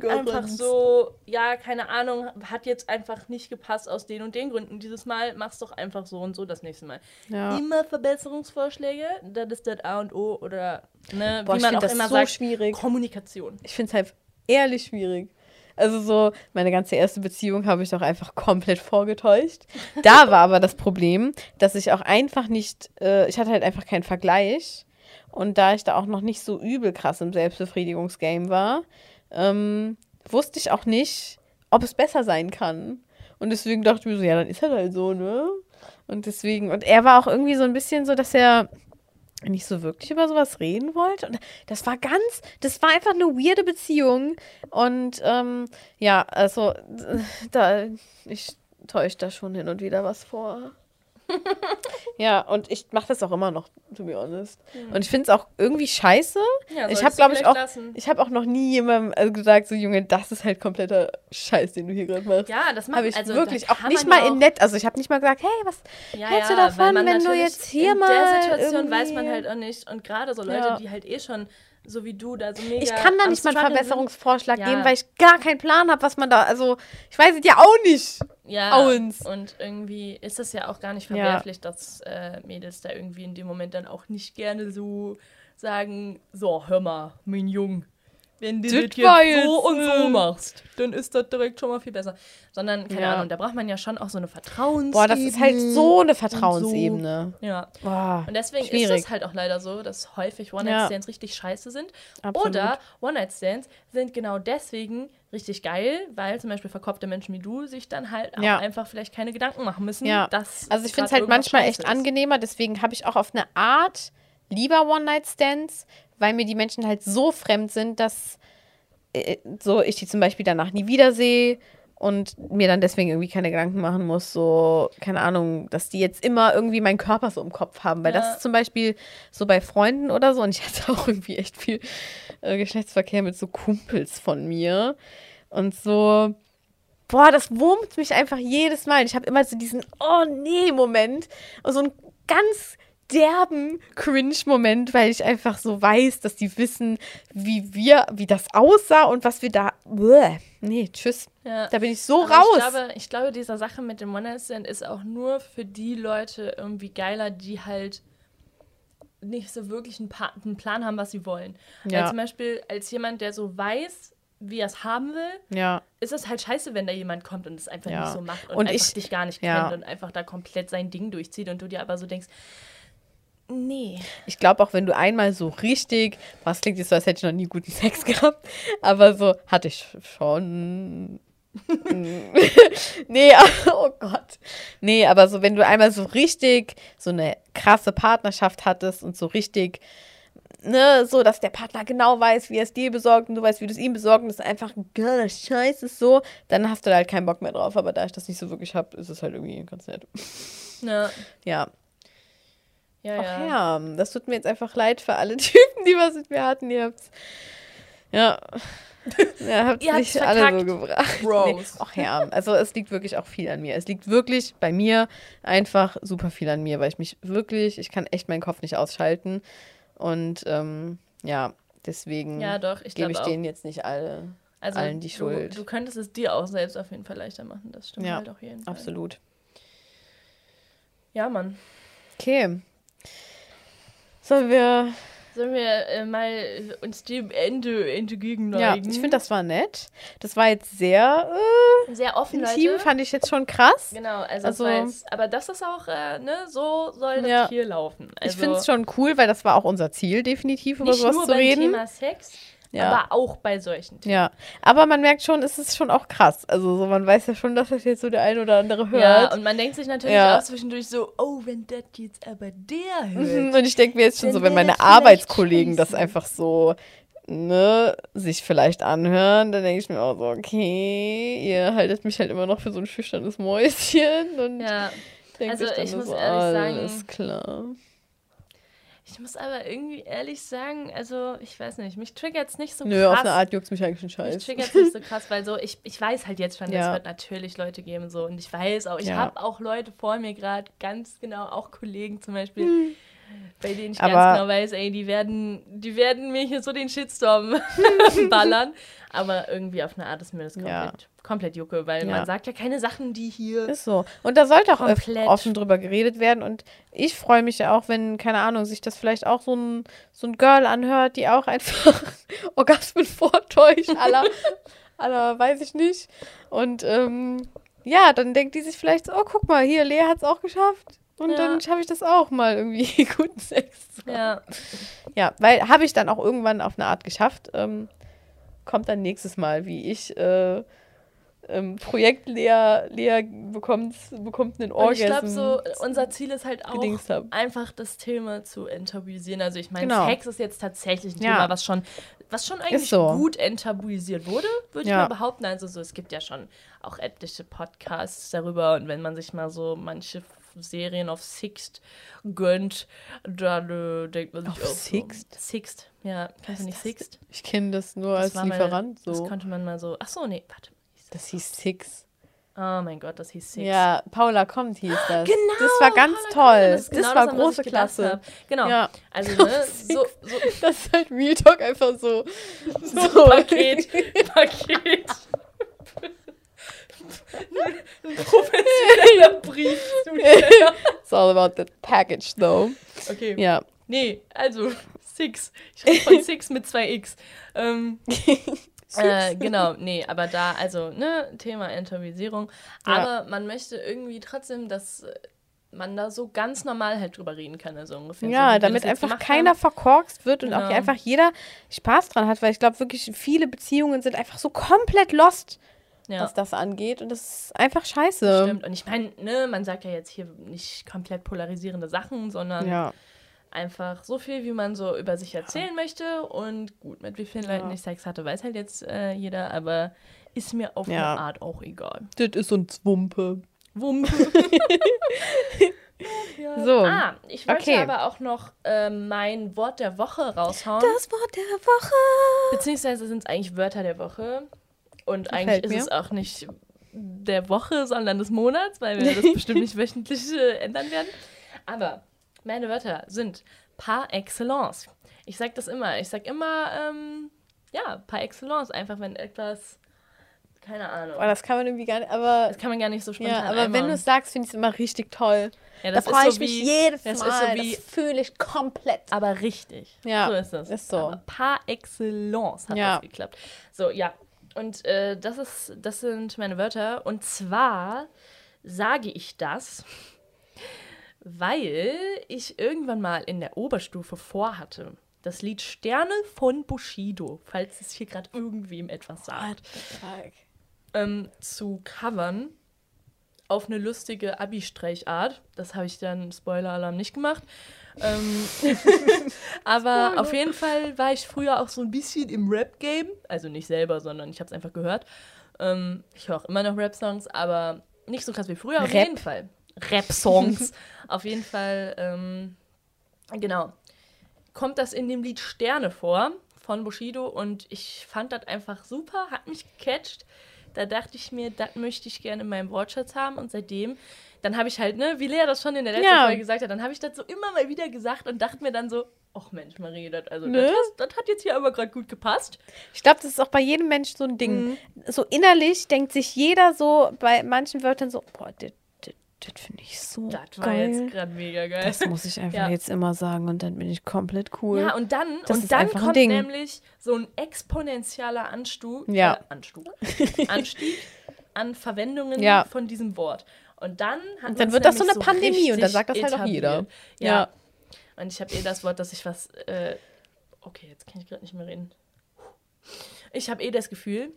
einfach so, ja, keine Ahnung, hat jetzt einfach nicht gepasst aus den und den Gründen. Dieses Mal mach's doch einfach so und so das nächste Mal. Ja. Immer Verbesserungsvorschläge, das ist das A und O oder ne, Boah, wie man auch das immer so sagt, schwierig. Kommunikation. Ich finde es halt ehrlich schwierig. Also so, meine ganze erste Beziehung habe ich doch einfach komplett vorgetäuscht. Da war aber das Problem, dass ich auch einfach nicht, äh, ich hatte halt einfach keinen Vergleich. Und da ich da auch noch nicht so übel krass im Selbstbefriedigungsgame war, ähm, wusste ich auch nicht, ob es besser sein kann. Und deswegen dachte ich mir so, ja, dann ist er halt so, ne? Und deswegen, und er war auch irgendwie so ein bisschen so, dass er nicht so wirklich über sowas reden wollte. Und das war ganz, das war einfach eine weirde Beziehung. Und ähm, ja, also da, ich täusche da schon hin und wieder was vor. ja, und ich mache das auch immer noch, to be honest. Und ich finde es auch irgendwie scheiße. Ja, ich habe, glaube ich, auch, lassen. ich habe auch noch nie jemandem also gesagt, so Junge, das ist halt kompletter Scheiß, den du hier gerade machst. Ja, das macht Habe ich also, wirklich auch nicht mal in nett. Also ich habe nicht mal gesagt, hey, was Ja, hältst du davon, wenn du jetzt hier in mal der Situation irgendwie- weiß man halt auch nicht und gerade so Leute, Ja. die halt eh schon so wie du da so mega Ich kann da nicht mal einen Verbesserungsvorschlag Ja. geben, weil ich gar keinen Plan habe, was man da. Also, ich weiß es ja auch nicht. Ja, Auens. und irgendwie ist es ja auch gar nicht Ja. verwerflich, dass äh, Mädels da irgendwie in dem Moment dann auch nicht gerne so sagen, so, hör mal, mein Jung, wenn du Das jetzt so und so machst, dann ist das direkt schon mal viel besser. Sondern, keine Ja. Ahnung, da braucht man ja schon auch so eine Vertrauensebene. Boah, das ist halt so eine Vertrauensebene. So. Ja. Boah, Und deswegen schwierig. ist es halt auch leider so, dass häufig One-Night-Stands richtig scheiße sind. Absolut. Oder One-Night-Stands sind genau deswegen richtig geil, weil zum Beispiel verkopfte Menschen wie du sich dann halt Ja. einfach vielleicht keine Gedanken machen müssen. Ja, dass also ich finde es halt manchmal echt ist. angenehmer, deswegen habe ich auch auf eine Art lieber One-Night-Stands, weil mir die Menschen halt so fremd sind, dass äh, so ich die zum Beispiel danach nie wiedersehe und mir dann deswegen irgendwie keine Gedanken machen muss, so, keine Ahnung, dass die jetzt immer irgendwie meinen Körper so im Kopf haben, weil Ja. das ist zum Beispiel so bei Freunden oder so und ich hatte auch irgendwie echt viel äh, Geschlechtsverkehr mit so Kumpels von mir und so, boah, das wurmt mich einfach jedes Mal. Ich habe immer so diesen Oh nee Moment und so einen ganz derben Cringe-Moment, weil ich einfach so weiß, dass die wissen, wie wir, wie das aussah und was wir da. Bäh. Nee, tschüss. Ja. Da bin ich so Aber raus. Ich glaube, ich glaube, diese Sache mit dem One-Night-Stand ist auch nur für die Leute irgendwie geiler, die halt nicht so wirklich einen, pa einen Plan haben, was sie wollen. Ja. Weil zum Beispiel als jemand, der so weiß, wie er es haben will, ja, ist es halt scheiße, wenn da jemand kommt und es einfach Ja. nicht so macht und, Und einfach ich- dich gar nicht kennt und einfach da komplett sein Ding durchzieht und du dir aber so denkst, nee. ich glaube auch, wenn du einmal so richtig, was klingt jetzt so, als hätte ich noch nie guten Sex gehabt, aber so hatte ich schon. nee, oh Gott. Nee, aber so, wenn du einmal so richtig so eine krasse Partnerschaft hattest und so richtig, ne, so, dass der Partner genau weiß, wie er es dir besorgt und du weißt, wie du es ihm besorgt und es einfach ein geiler Scheiß ist so, dann hast du da halt keinen Bock mehr drauf. Aber da ich das nicht so wirklich habe, ist es halt irgendwie ganz nett. Ja, Ja. Ja, Ach ja. ja, das tut mir jetzt einfach leid für alle Typen, die was mit mir hatten. Ihr habt's. Ja. Ihr habt's Ihr habt's nicht alle verkackt, so gebracht. Bros. Nee. Ach ja, also es liegt wirklich auch viel an mir. Es liegt wirklich bei mir einfach super viel an mir, weil ich mich wirklich, ich kann echt meinen Kopf nicht ausschalten. Und ähm, ja, deswegen Ja, ich gebe ich auch. denen jetzt nicht alle. Also allen die Schuld. Du, du könntest es dir auch selbst auf jeden Fall leichter machen, das stimmt Ja, halt auf jeden Fall. Absolut. Ja, Mann. Okay. Sollen wir. Sollen wir äh, mal uns dem Ende entgegenneigen? Ja, ich finde, das war nett. Das war jetzt sehr äh, sehr offen, intim, Leute. fand ich jetzt schon krass. Genau, also, Also- das jetzt, aber das ist auch, äh, ne, so soll das Ja. hier laufen. Also, ich finde es schon cool, weil das war auch unser Ziel, definitiv, über nicht sowas nur zu beim reden. Thema Sex, Ja. aber auch bei solchen Themen. Ja, aber man merkt schon, es ist schon auch krass. Also so, man weiß ja schon, dass das jetzt so der ein oder andere hört. Ja, und man denkt sich natürlich Ja. auch zwischendurch so, oh, wenn das jetzt aber der hört. und ich denke mir jetzt schon so, wenn meine Arbeitskollegen das einfach so ne, sich vielleicht anhören, dann denke ich mir auch so, okay, ihr haltet mich halt immer noch für so ein schüchternes Mäuschen und Ja, also ich nur muss so, ehrlich sagen- alles klar. Ich muss aber irgendwie ehrlich sagen, also ich weiß nicht, mich triggert es nicht so Nö, krass. auf eine Art juckt mich eigentlich schon Mich scheiße. triggert es nicht so krass, weil so, ich, ich weiß halt jetzt schon, Ja. es wird natürlich Leute geben so und ich weiß auch, ich Ja. habe auch Leute vor mir gerade, ganz genau, auch Kollegen zum Beispiel, bei denen ich Hm. Aber- ganz genau weiß, ey, die werden, die werden mir hier so den Shitstorm ballern, aber irgendwie auf eine Art ist mir das komplett, Ja. Komplett jucke, weil Ja. man sagt ja keine Sachen, die hier... Ist so. Und da sollte auch offen drüber geredet werden. Und ich freue mich ja auch, wenn, keine Ahnung, sich das vielleicht auch so ein, so ein Girl anhört, die auch einfach Orgasmen vortäuscht, aller, aller, weiß ich nicht. Und ähm, ja, dann denkt die sich vielleicht so, oh, guck mal, hier, Lea hat es auch geschafft. Und Ja. dann schaffe ich das auch mal irgendwie guten Sex. zu. Ja, Ja, weil habe ich dann auch irgendwann auf eine Art geschafft. Ähm, kommt dann nächstes Mal, wie ich äh, ähm, Projekt Lea, Lea bekommt, bekommt einen und ich Orgasm. glaube so, unser Ziel ist halt auch, einfach das Thema zu enttabuisieren. Also ich meine, Genau. Sex ist jetzt tatsächlich ein Ja. Thema, was schon, was schon eigentlich so. gut enttabuisiert wurde, würde ich Ja. mal behaupten. Also so, es gibt ja schon auch etliche Podcasts darüber und wenn man sich mal so manche Serien auf Sixt gönnt, dann äh, denkt man sich Auf auch Sixt? So, Sixt, ja, kennst du nicht Sixt? Ich kenne das nur Das als war mal- Lieferant. Das so. konnte man mal so, ach so, nee, warte. Das hieß Six. Oh mein Gott, das hieß Sixt. Ja, Paula kommt hieß das. Genau, Das war ganz Paula toll. Das, genau war an was große Klasse. Genau. Ja. Also, ne, so, so Das ist halt Real Talk einfach so. So ein Paket. Paket. Ein professioneller Brief. It's all about the package, though. Okay. Ja. Nee, also, Six. Ich rede von Six mit zwei X. Ähm, äh, genau, nee, aber da, also, ne, Thema Enttabuisierung. Ja. Aber man möchte irgendwie trotzdem, dass man da so ganz normal halt drüber reden kann, also ungefähr. so, Ja, wir damit einfach keiner haben. verkorkst wird und auch Genau. einfach jeder Spaß dran hat, weil ich glaube wirklich, viele Beziehungen sind einfach so komplett lost, Ja. was das angeht. Und das ist einfach scheiße. Stimmt. Und ich meine, ne, man sagt ja jetzt hier nicht komplett polarisierende Sachen, sondern Ja. Einfach so viel, wie man so über sich erzählen möchte. Und gut, mit wie vielen Ja. Leuten ich Sex hatte, weiß halt jetzt äh, jeder, aber ist mir auf Ja. eine Art auch egal. Das ist so ein Zwumpe. Wumpe. ja. So. Ah, ich wollte Okay. aber auch noch äh, mein Wort der Woche raushauen. Das Wort der Woche. Beziehungsweise sind es eigentlich Wörter der Woche. Und Gefällt eigentlich ist mir. es auch nicht der Woche, sondern des Monats, weil wir das bestimmt nicht wöchentlich äh, ändern werden. Aber meine Wörter sind par excellence. Ich sag das immer. Ich sag immer, ähm, ja, par excellence. Einfach wenn etwas, keine Ahnung. Boah, das kann man irgendwie gar nicht, aber. Das kann man gar nicht so spontan Ja, aber wenn du es sagst, finde ich es immer richtig toll. ja, Da das freue ist ich so mich wie, jedes das Mal. ist so wie, das fühle ich komplett. aber richtig. Ja, so ist es. ist so. Aber par excellence hat Ja. das geklappt. So, ja. Und äh, das ist, das sind meine Wörter. Und zwar sage ich das, weil ich irgendwann mal in der Oberstufe vorhatte, das Lied Sterne von Bushido, falls es hier gerade irgendwem etwas sagt, ähm, zu covern auf eine lustige Abi-Streichart. Das habe ich dann, Spoiler-Alarm, nicht gemacht. Ähm, aber auf jeden Fall war ich früher auch so ein bisschen im Rap-Game. Also nicht selber, sondern ich habe es einfach gehört. Ähm, ich höre auch immer noch Rap-Songs, aber nicht so krass wie früher. Auf Rap? jeden Fall. Rap-Songs. auf jeden Fall, ähm, genau. Kommt das in dem Lied Sterne vor von Bushido und ich fand das einfach super, hat mich gecatcht. Da dachte ich mir, das möchte ich gerne in meinem Wortschatz haben und seitdem, dann habe ich halt, ne, wie Lea das schon in der letzten Ja. Folge gesagt hat, dann habe ich das so immer mal wieder gesagt und dachte mir dann so, ach Mensch, Marie, das, also, Ne? das, hast- das hat jetzt hier aber gerade gut gepasst. Ich glaube, das ist auch bei jedem Menschen so ein Ding. Mhm. So innerlich denkt sich jeder so bei manchen Wörtern so, boah, das finde ich so Das war geil. jetzt gerade mega geil. Das muss ich einfach Ja. jetzt immer sagen und dann bin ich komplett cool. Ja, und dann, Das und dann kommt nämlich so ein exponentieller Anstu Ja. äh, Anstu Anstieg an Verwendungen Ja. von diesem Wort. Und dann hat Und dann wird das so eine Pandemie und dann sagt das halt auch jeder. etabliert. Ja. Ja. Und ich habe eh das Wort, dass ich was. Äh, okay, jetzt kann ich gerade nicht mehr reden. Ich habe eh das Gefühl,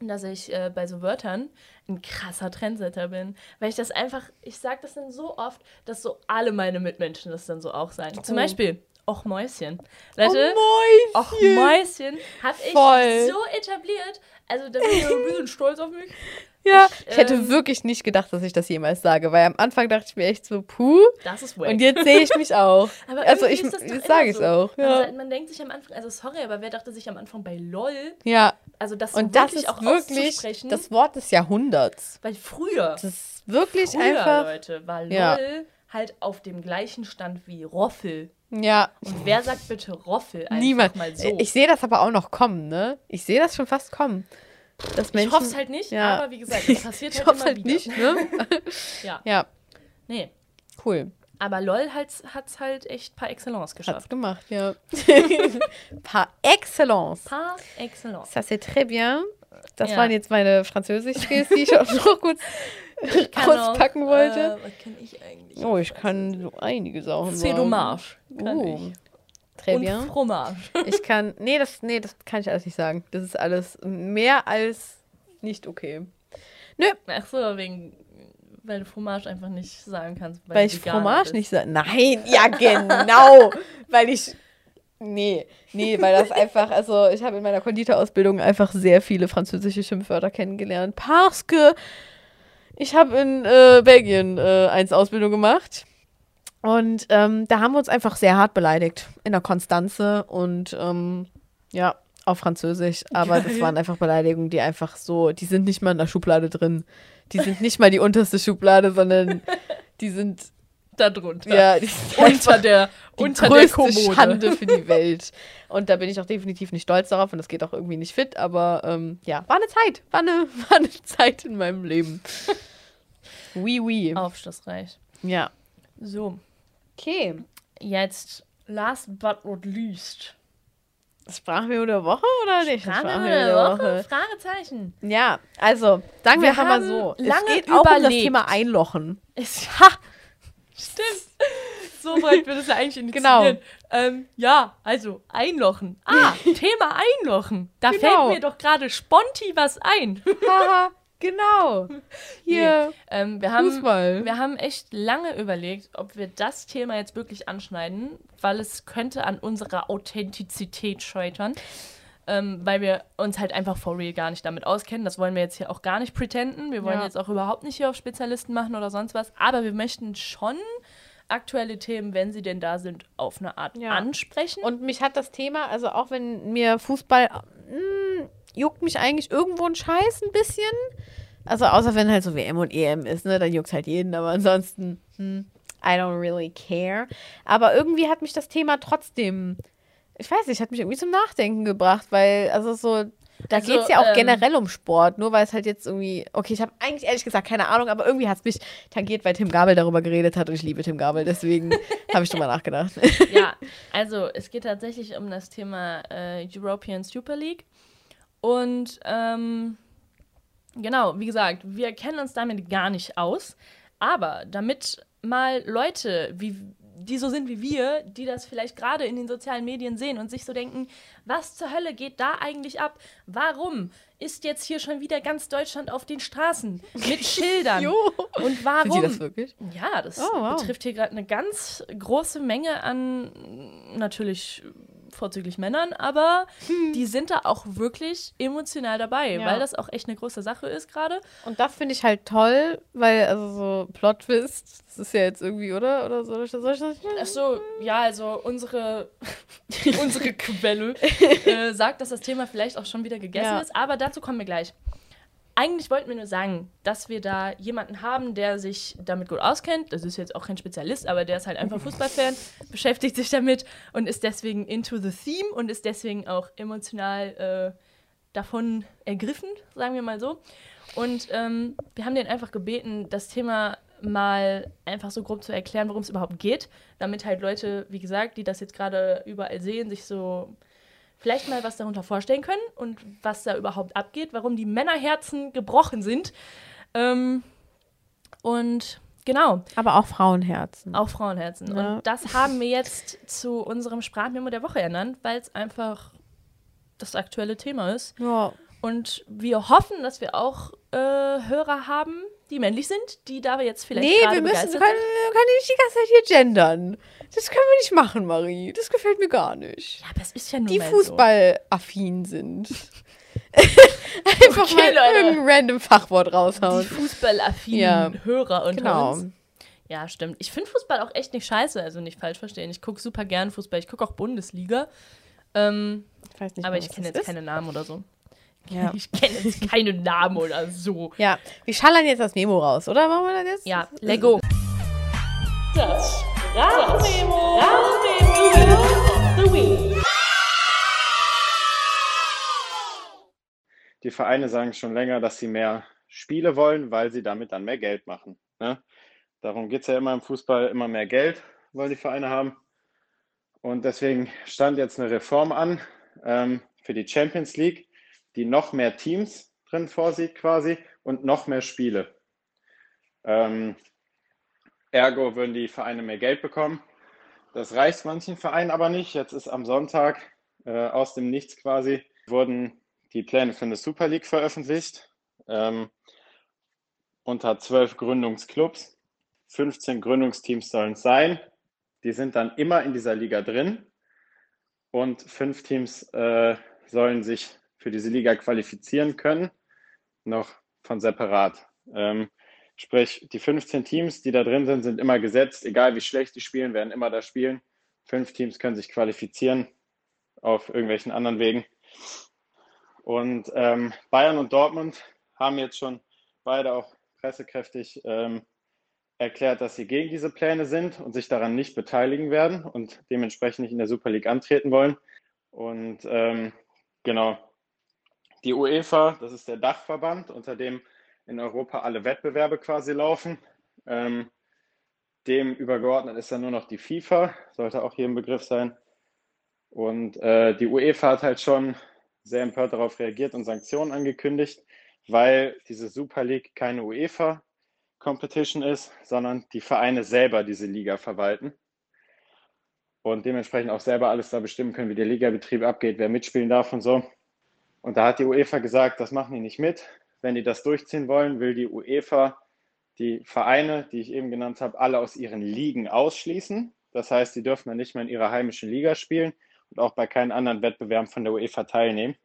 dass ich äh, bei so Wörtern ein krasser Trendsetter bin. Weil ich das einfach, ich sage das dann so oft, dass so alle meine Mitmenschen das dann so auch sagen. Zum Oh. Beispiel, och Mäuschen. Leute, Oh, och Mäuschen habe ich so etabliert. Also da bin ich ein bisschen stolz auf mich. Ja, Ich, ich hätte ähm, wirklich nicht gedacht, dass ich das jemals sage, weil am Anfang dachte ich mir echt so, puh, Das ist wack. und jetzt sehe ich mich auch. Aber also ich, das sage es so. auch. Ja. Man, man denkt sich am Anfang, also sorry, aber wer dachte sich am Anfang bei LOL, ja, also das und das wirklich ist auch wirklich das Wort des Jahrhunderts. weil früher, Das ist wirklich früher, einfach. Leute, war LOL Ja. halt auf dem gleichen Stand wie Roffel. Ja, Und wer sagt bitte Roffel niemand. mal so? Ich sehe das aber auch noch kommen, ne? Ich sehe das schon fast kommen. Dass ich Menschen, hoffe es halt nicht, Ja. aber wie gesagt, das passiert ich halt hoffe immer halt wieder. nicht, ne? Ja, ja, nee. cool. Aber LOL hat es halt echt par excellence Hat's geschafft. gemacht, ja. Par excellence. Par excellence. Ça c'est très bien. Das Ja. waren jetzt meine Französisch-Skills, die ich auch noch kurz auch, auspacken wollte. Äh, was kann ich eigentlich? oh, ich kann so einige Sachen C'est dommage. Kann Oh, ich. Très Und bien. Fromage. Ich kann, nee das, nee, das kann ich alles nicht sagen. Das ist alles mehr als nicht okay. Ach so, wegen, weil du Fromage einfach nicht sagen kannst. Weil, du ich Fromage bist. nicht sage. Nein, ja genau. weil ich, nee, nee, weil das einfach, also ich habe in meiner Konditorausbildung einfach sehr viele französische Schimpfwörter kennengelernt. Parce que ich habe in äh, Belgien äh, eins Ausbildung gemacht. Und ähm, da haben wir uns einfach sehr hart beleidigt in der Konstanze und ähm, ja, auf Französisch. Aber das Geil. waren einfach Beleidigungen, die einfach so, die sind nicht mal in der Schublade drin. Die sind nicht mal die unterste Schublade, sondern die sind, Da drunter. ja, die sind Unter der, die unter der größte Kommode. Schande für die Welt. Und da bin ich auch definitiv nicht stolz darauf und das geht auch irgendwie nicht fit, aber ähm, ja, war eine Zeit. War eine, war eine Zeit in meinem Leben. Oui, oui. Aufschlussreich. Ja. So, Okay. jetzt last but not least. Sprachmemo der Woche oder nicht? Sprachmemo der Woche? Fragezeichen. Ja, also, sagen wir Wir einfach mal haben so. lange es geht auch um das. Thema Einlochen. Ist, ha! Stimmt. So weit wird es ja eigentlich Genau. initiieren. Ähm, ja, also einlochen. Ah, Thema einlochen. Da Genau. fällt mir doch gerade sponti was ein. Genau. Hier, Ähm, wir, haben, Fußball. wir haben echt lange überlegt, ob wir das Thema jetzt wirklich anschneiden, weil es könnte an unserer Authentizität scheitern. Ähm, weil wir uns halt einfach for real gar nicht damit auskennen. Das wollen wir jetzt hier auch gar nicht pretenden. Wir wollen Ja. jetzt auch überhaupt nicht hier auf Spezialisten machen oder sonst was. Aber wir möchten schon aktuelle Themen, wenn sie denn da sind, auf eine Art Ja. ansprechen. Und mich hat das Thema, also auch wenn mir Fußball mh, juckt mich eigentlich irgendwo ein Scheiß ein bisschen. Also außer wenn halt so WM und EM ist, ne, dann juckt halt jeden, aber ansonsten, hm, I don't really care. Aber irgendwie hat mich das Thema trotzdem, ich weiß nicht, hat mich irgendwie zum Nachdenken gebracht, weil, also so, da Also, geht es ja auch ähm, generell um Sport, nur weil es halt jetzt irgendwie, okay, ich habe eigentlich ehrlich gesagt keine Ahnung, aber irgendwie hat es mich tangiert, weil Tim Gabel darüber geredet hat und ich liebe Tim Gabel, deswegen habe ich drüber nachgedacht. ja, also es geht tatsächlich um das Thema äh, European Super League. Und ähm, genau, wie gesagt, wir kennen uns damit gar nicht aus. Aber damit mal Leute, wie, die so sind wie wir, die das vielleicht gerade in den sozialen Medien sehen und sich so denken, was zur Hölle geht da eigentlich ab? Warum ist jetzt hier schon wieder ganz Deutschland auf den Straßen mit Schildern? Und warum? Sie das wirklich? Ja, das Oh, wow. betrifft hier gerade eine ganz große Menge an natürlich vorzüglich Männern, aber die sind da auch wirklich emotional dabei, Hm. Ja. weil das auch echt eine große Sache ist gerade. Und das finde ich halt toll, weil, also so Plot-Twist, das ist ja jetzt irgendwie, oder? Oder soll ich das? Soll ich das? Ach so, ja, also unsere, unsere Quelle äh, sagt, dass das Thema vielleicht auch schon wieder gegessen Ja. ist, aber dazu kommen wir gleich. Eigentlich wollten wir nur sagen, dass wir da jemanden haben, der sich damit gut auskennt. Das ist jetzt auch kein Spezialist, aber der ist halt einfach Fußballfan, beschäftigt sich damit und ist deswegen into the theme und ist deswegen auch emotional äh, davon ergriffen, sagen wir mal so. Und ähm, wir haben den einfach gebeten, das Thema mal einfach so grob zu erklären, worum es überhaupt geht, damit halt Leute, wie gesagt, die das jetzt gerade überall sehen, sich so vielleicht mal was darunter vorstellen können und was da überhaupt abgeht, warum die Männerherzen gebrochen sind. Ähm, und genau, Aber auch Frauenherzen. auch Frauenherzen. Ja. Und das haben wir jetzt zu unserem Sprachmemo der Woche ernannt, weil es einfach das aktuelle Thema ist. Ja. Und wir hoffen, dass wir auch äh, Hörer haben, die männlich sind, die da jetzt vielleicht Nee, wir müssen, wir können, wir können nicht die ganze Zeit hier gendern. Das können wir nicht machen, Marie. Das gefällt mir gar nicht. Ja, aber es ist ja nur die fußballaffin sind. Einfach Okay, mal Leute. irgendein random Fachwort so. Die raushauen. fußballaffinen Ja. Hörer unter Genau. uns. Ja, stimmt. Ich finde Fußball auch echt nicht scheiße, also nicht falsch verstehen. Ich gucke super gern Fußball. Ich gucke auch Bundesliga. Ähm, Ich weiß nicht aber ich kenne jetzt ist. keine Namen oder so. Ja. Ich kenne jetzt keine Namen oder so. ja, wir schallern jetzt das Memo raus, oder? Machen wir das jetzt? Ja, Lego. Das Sprachmemo. Sprachmemo of the Week. Die Vereine sagen schon länger, dass sie mehr Spiele wollen, weil sie damit dann mehr Geld machen. Ne? Darum geht es ja immer im Fußball, immer mehr Geld wollen die Vereine haben. Und deswegen stand jetzt eine Reform an ähm, für die Champions League, die noch mehr Teams drin vorsieht quasi und noch mehr Spiele. Ähm, ergo würden die Vereine mehr Geld bekommen. Das reicht manchen Vereinen aber nicht. Jetzt ist am Sonntag äh, aus dem Nichts quasi wurden die Pläne für eine Super League veröffentlicht. Ähm, unter zwölf Gründungsclubs. 15 Gründungsteams sollen es sein. Die sind dann immer in dieser Liga drin. Und fünf Teams äh, sollen sich für diese Liga qualifizieren können, noch von separat. Ähm, sprich, die 15 Teams, die da drin sind, sind immer gesetzt. Egal wie schlecht die spielen, werden immer da spielen. Fünf Teams können sich qualifizieren auf irgendwelchen anderen Wegen. Und ähm, Bayern und Dortmund haben jetzt schon beide auch pressekräftig ähm, erklärt, dass sie gegen diese Pläne sind und sich daran nicht beteiligen werden und dementsprechend nicht in der Super League antreten wollen. Und ähm, genau, die UEFA, das ist der Dachverband, unter dem in Europa alle Wettbewerbe quasi laufen, ähm, dem übergeordnet ist dann nur noch die FIFA, sollte auch hier ein Begriff sein. Und äh, die UEFA hat halt schon sehr empört darauf reagiert und Sanktionen angekündigt, weil diese Super League keine UEFA-Competition ist, sondern die Vereine selber diese Liga verwalten und dementsprechend auch selber alles da bestimmen können, wie der Ligabetrieb abgeht, wer mitspielen darf und so. Und da hat die UEFA gesagt, das machen die nicht mit. Wenn die das durchziehen wollen, will die UEFA die Vereine, die ich eben genannt habe, alle aus ihren Ligen ausschließen. Das heißt, die dürfen dann nicht mehr in ihrer heimischen Liga spielen und auch bei keinen anderen Wettbewerben von der UEFA teilnehmen.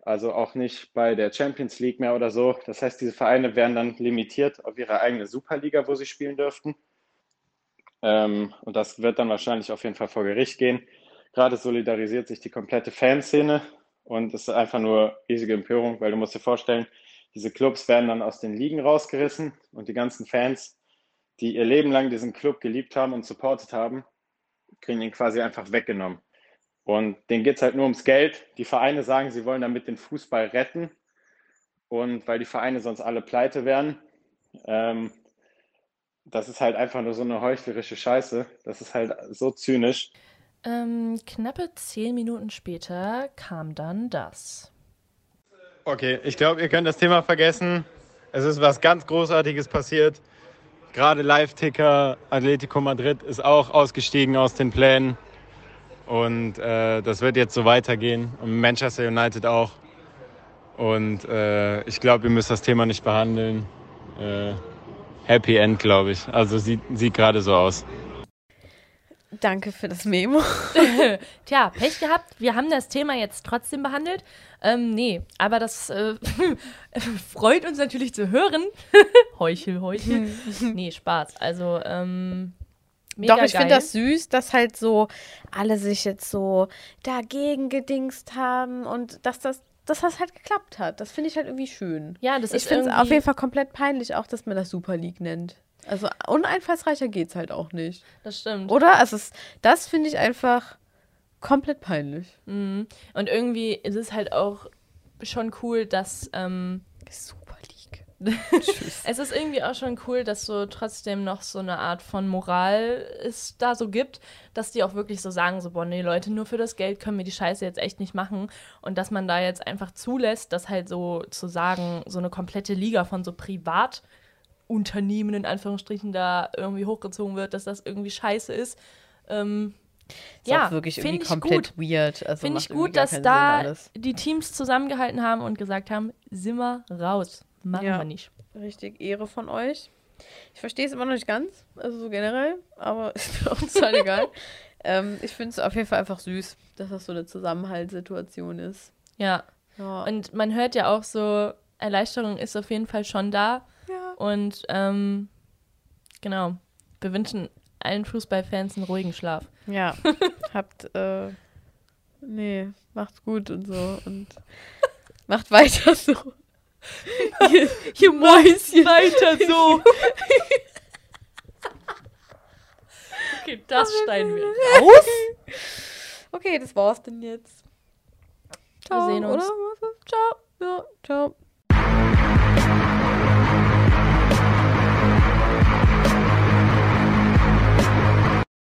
Also auch nicht bei der Champions League mehr oder so. Das heißt, diese Vereine werden dann limitiert auf ihre eigene Superliga, wo sie spielen dürften. Ähm, und das wird dann wahrscheinlich auf jeden Fall vor Gericht gehen. Gerade solidarisiert sich die komplette Fanszene und es ist einfach nur riesige Empörung, weil du musst dir vorstellen, diese Clubs werden dann aus den Ligen rausgerissen und die ganzen Fans, die ihr Leben lang diesen Club geliebt haben und supportet haben, kriegen ihn quasi einfach weggenommen. Und denen geht es halt nur ums Geld. Die Vereine sagen, sie wollen damit den Fußball retten. Und weil die Vereine sonst alle pleite werden, ähm, das ist halt einfach nur so eine heuchlerische Scheiße. Das ist halt so zynisch. Ähm, knappe zehn Minuten später kam dann das. Okay, ich glaube, ihr könnt das Thema vergessen. Es ist was ganz Großartiges passiert. Gerade Live-Ticker Atletico Madrid ist auch ausgestiegen aus den Plänen. Und äh, das wird jetzt so weitergehen. Und Manchester United auch. Und äh, ich glaube, ihr müsst das Thema nicht behandeln. Äh, Happy End, glaube ich. Also sieht, sieht gerade so aus. Danke für das Memo. Tja, Pech gehabt. Wir haben das Thema jetzt trotzdem behandelt. Ähm, nee, aber das äh, freut uns natürlich zu hören. heuchel, heuchel. nee, Spaß. Also, ähm, Mega Doch, ich finde das süß, dass halt so alle sich jetzt so dagegen gedingst haben und dass das, dass das halt geklappt hat. Das finde ich halt irgendwie schön. Ja, das ich ist finde es auf jeden Fall komplett peinlich, auch dass man das Super League nennt. Also uneinfallsreicher geht's halt auch nicht. Das stimmt. Oder? Also es, das finde ich einfach komplett peinlich. Mhm. Und irgendwie ist es halt auch schon cool, dass ähm, Super League. es ist irgendwie auch schon cool, dass so trotzdem noch so eine Art von Moral es da so gibt, dass die auch wirklich so sagen, so, boah, nee, Leute, nur für das Geld können wir die Scheiße jetzt echt nicht machen. Und dass man da jetzt einfach zulässt, dass halt so zu sagen, so eine komplette Liga von so Privatunternehmen in Anführungsstrichen da irgendwie hochgezogen wird, dass das irgendwie scheiße ist. Ähm, Ist find irgendwie ich komplett gut. weird. Also Finde ich gut, dass da alles. die Teams zusammengehalten haben und gesagt haben, sind wir raus. Machen Ja. wir nicht. Richtig Ehre von euch. Ich verstehe es immer noch nicht ganz, also so generell, aber ist mir auch total egal. Ähm, ich finde es auf jeden Fall einfach süß, dass das so eine Zusammenhaltssituation ist. Ja. Ja. Und man hört ja auch so, Erleichterung ist auf jeden Fall schon da. Ja. Und ähm, genau, wir wünschen allen Fußballfans einen ruhigen Schlaf. ja. Habt, äh, nee, macht's gut und so und macht weiter so. ihr, ihr Mäuschen. Weiter so. okay, das schneiden wir. Aus? Okay, das war's denn jetzt. Wir sehen uns. Oder? Ciao. Ja, ciao.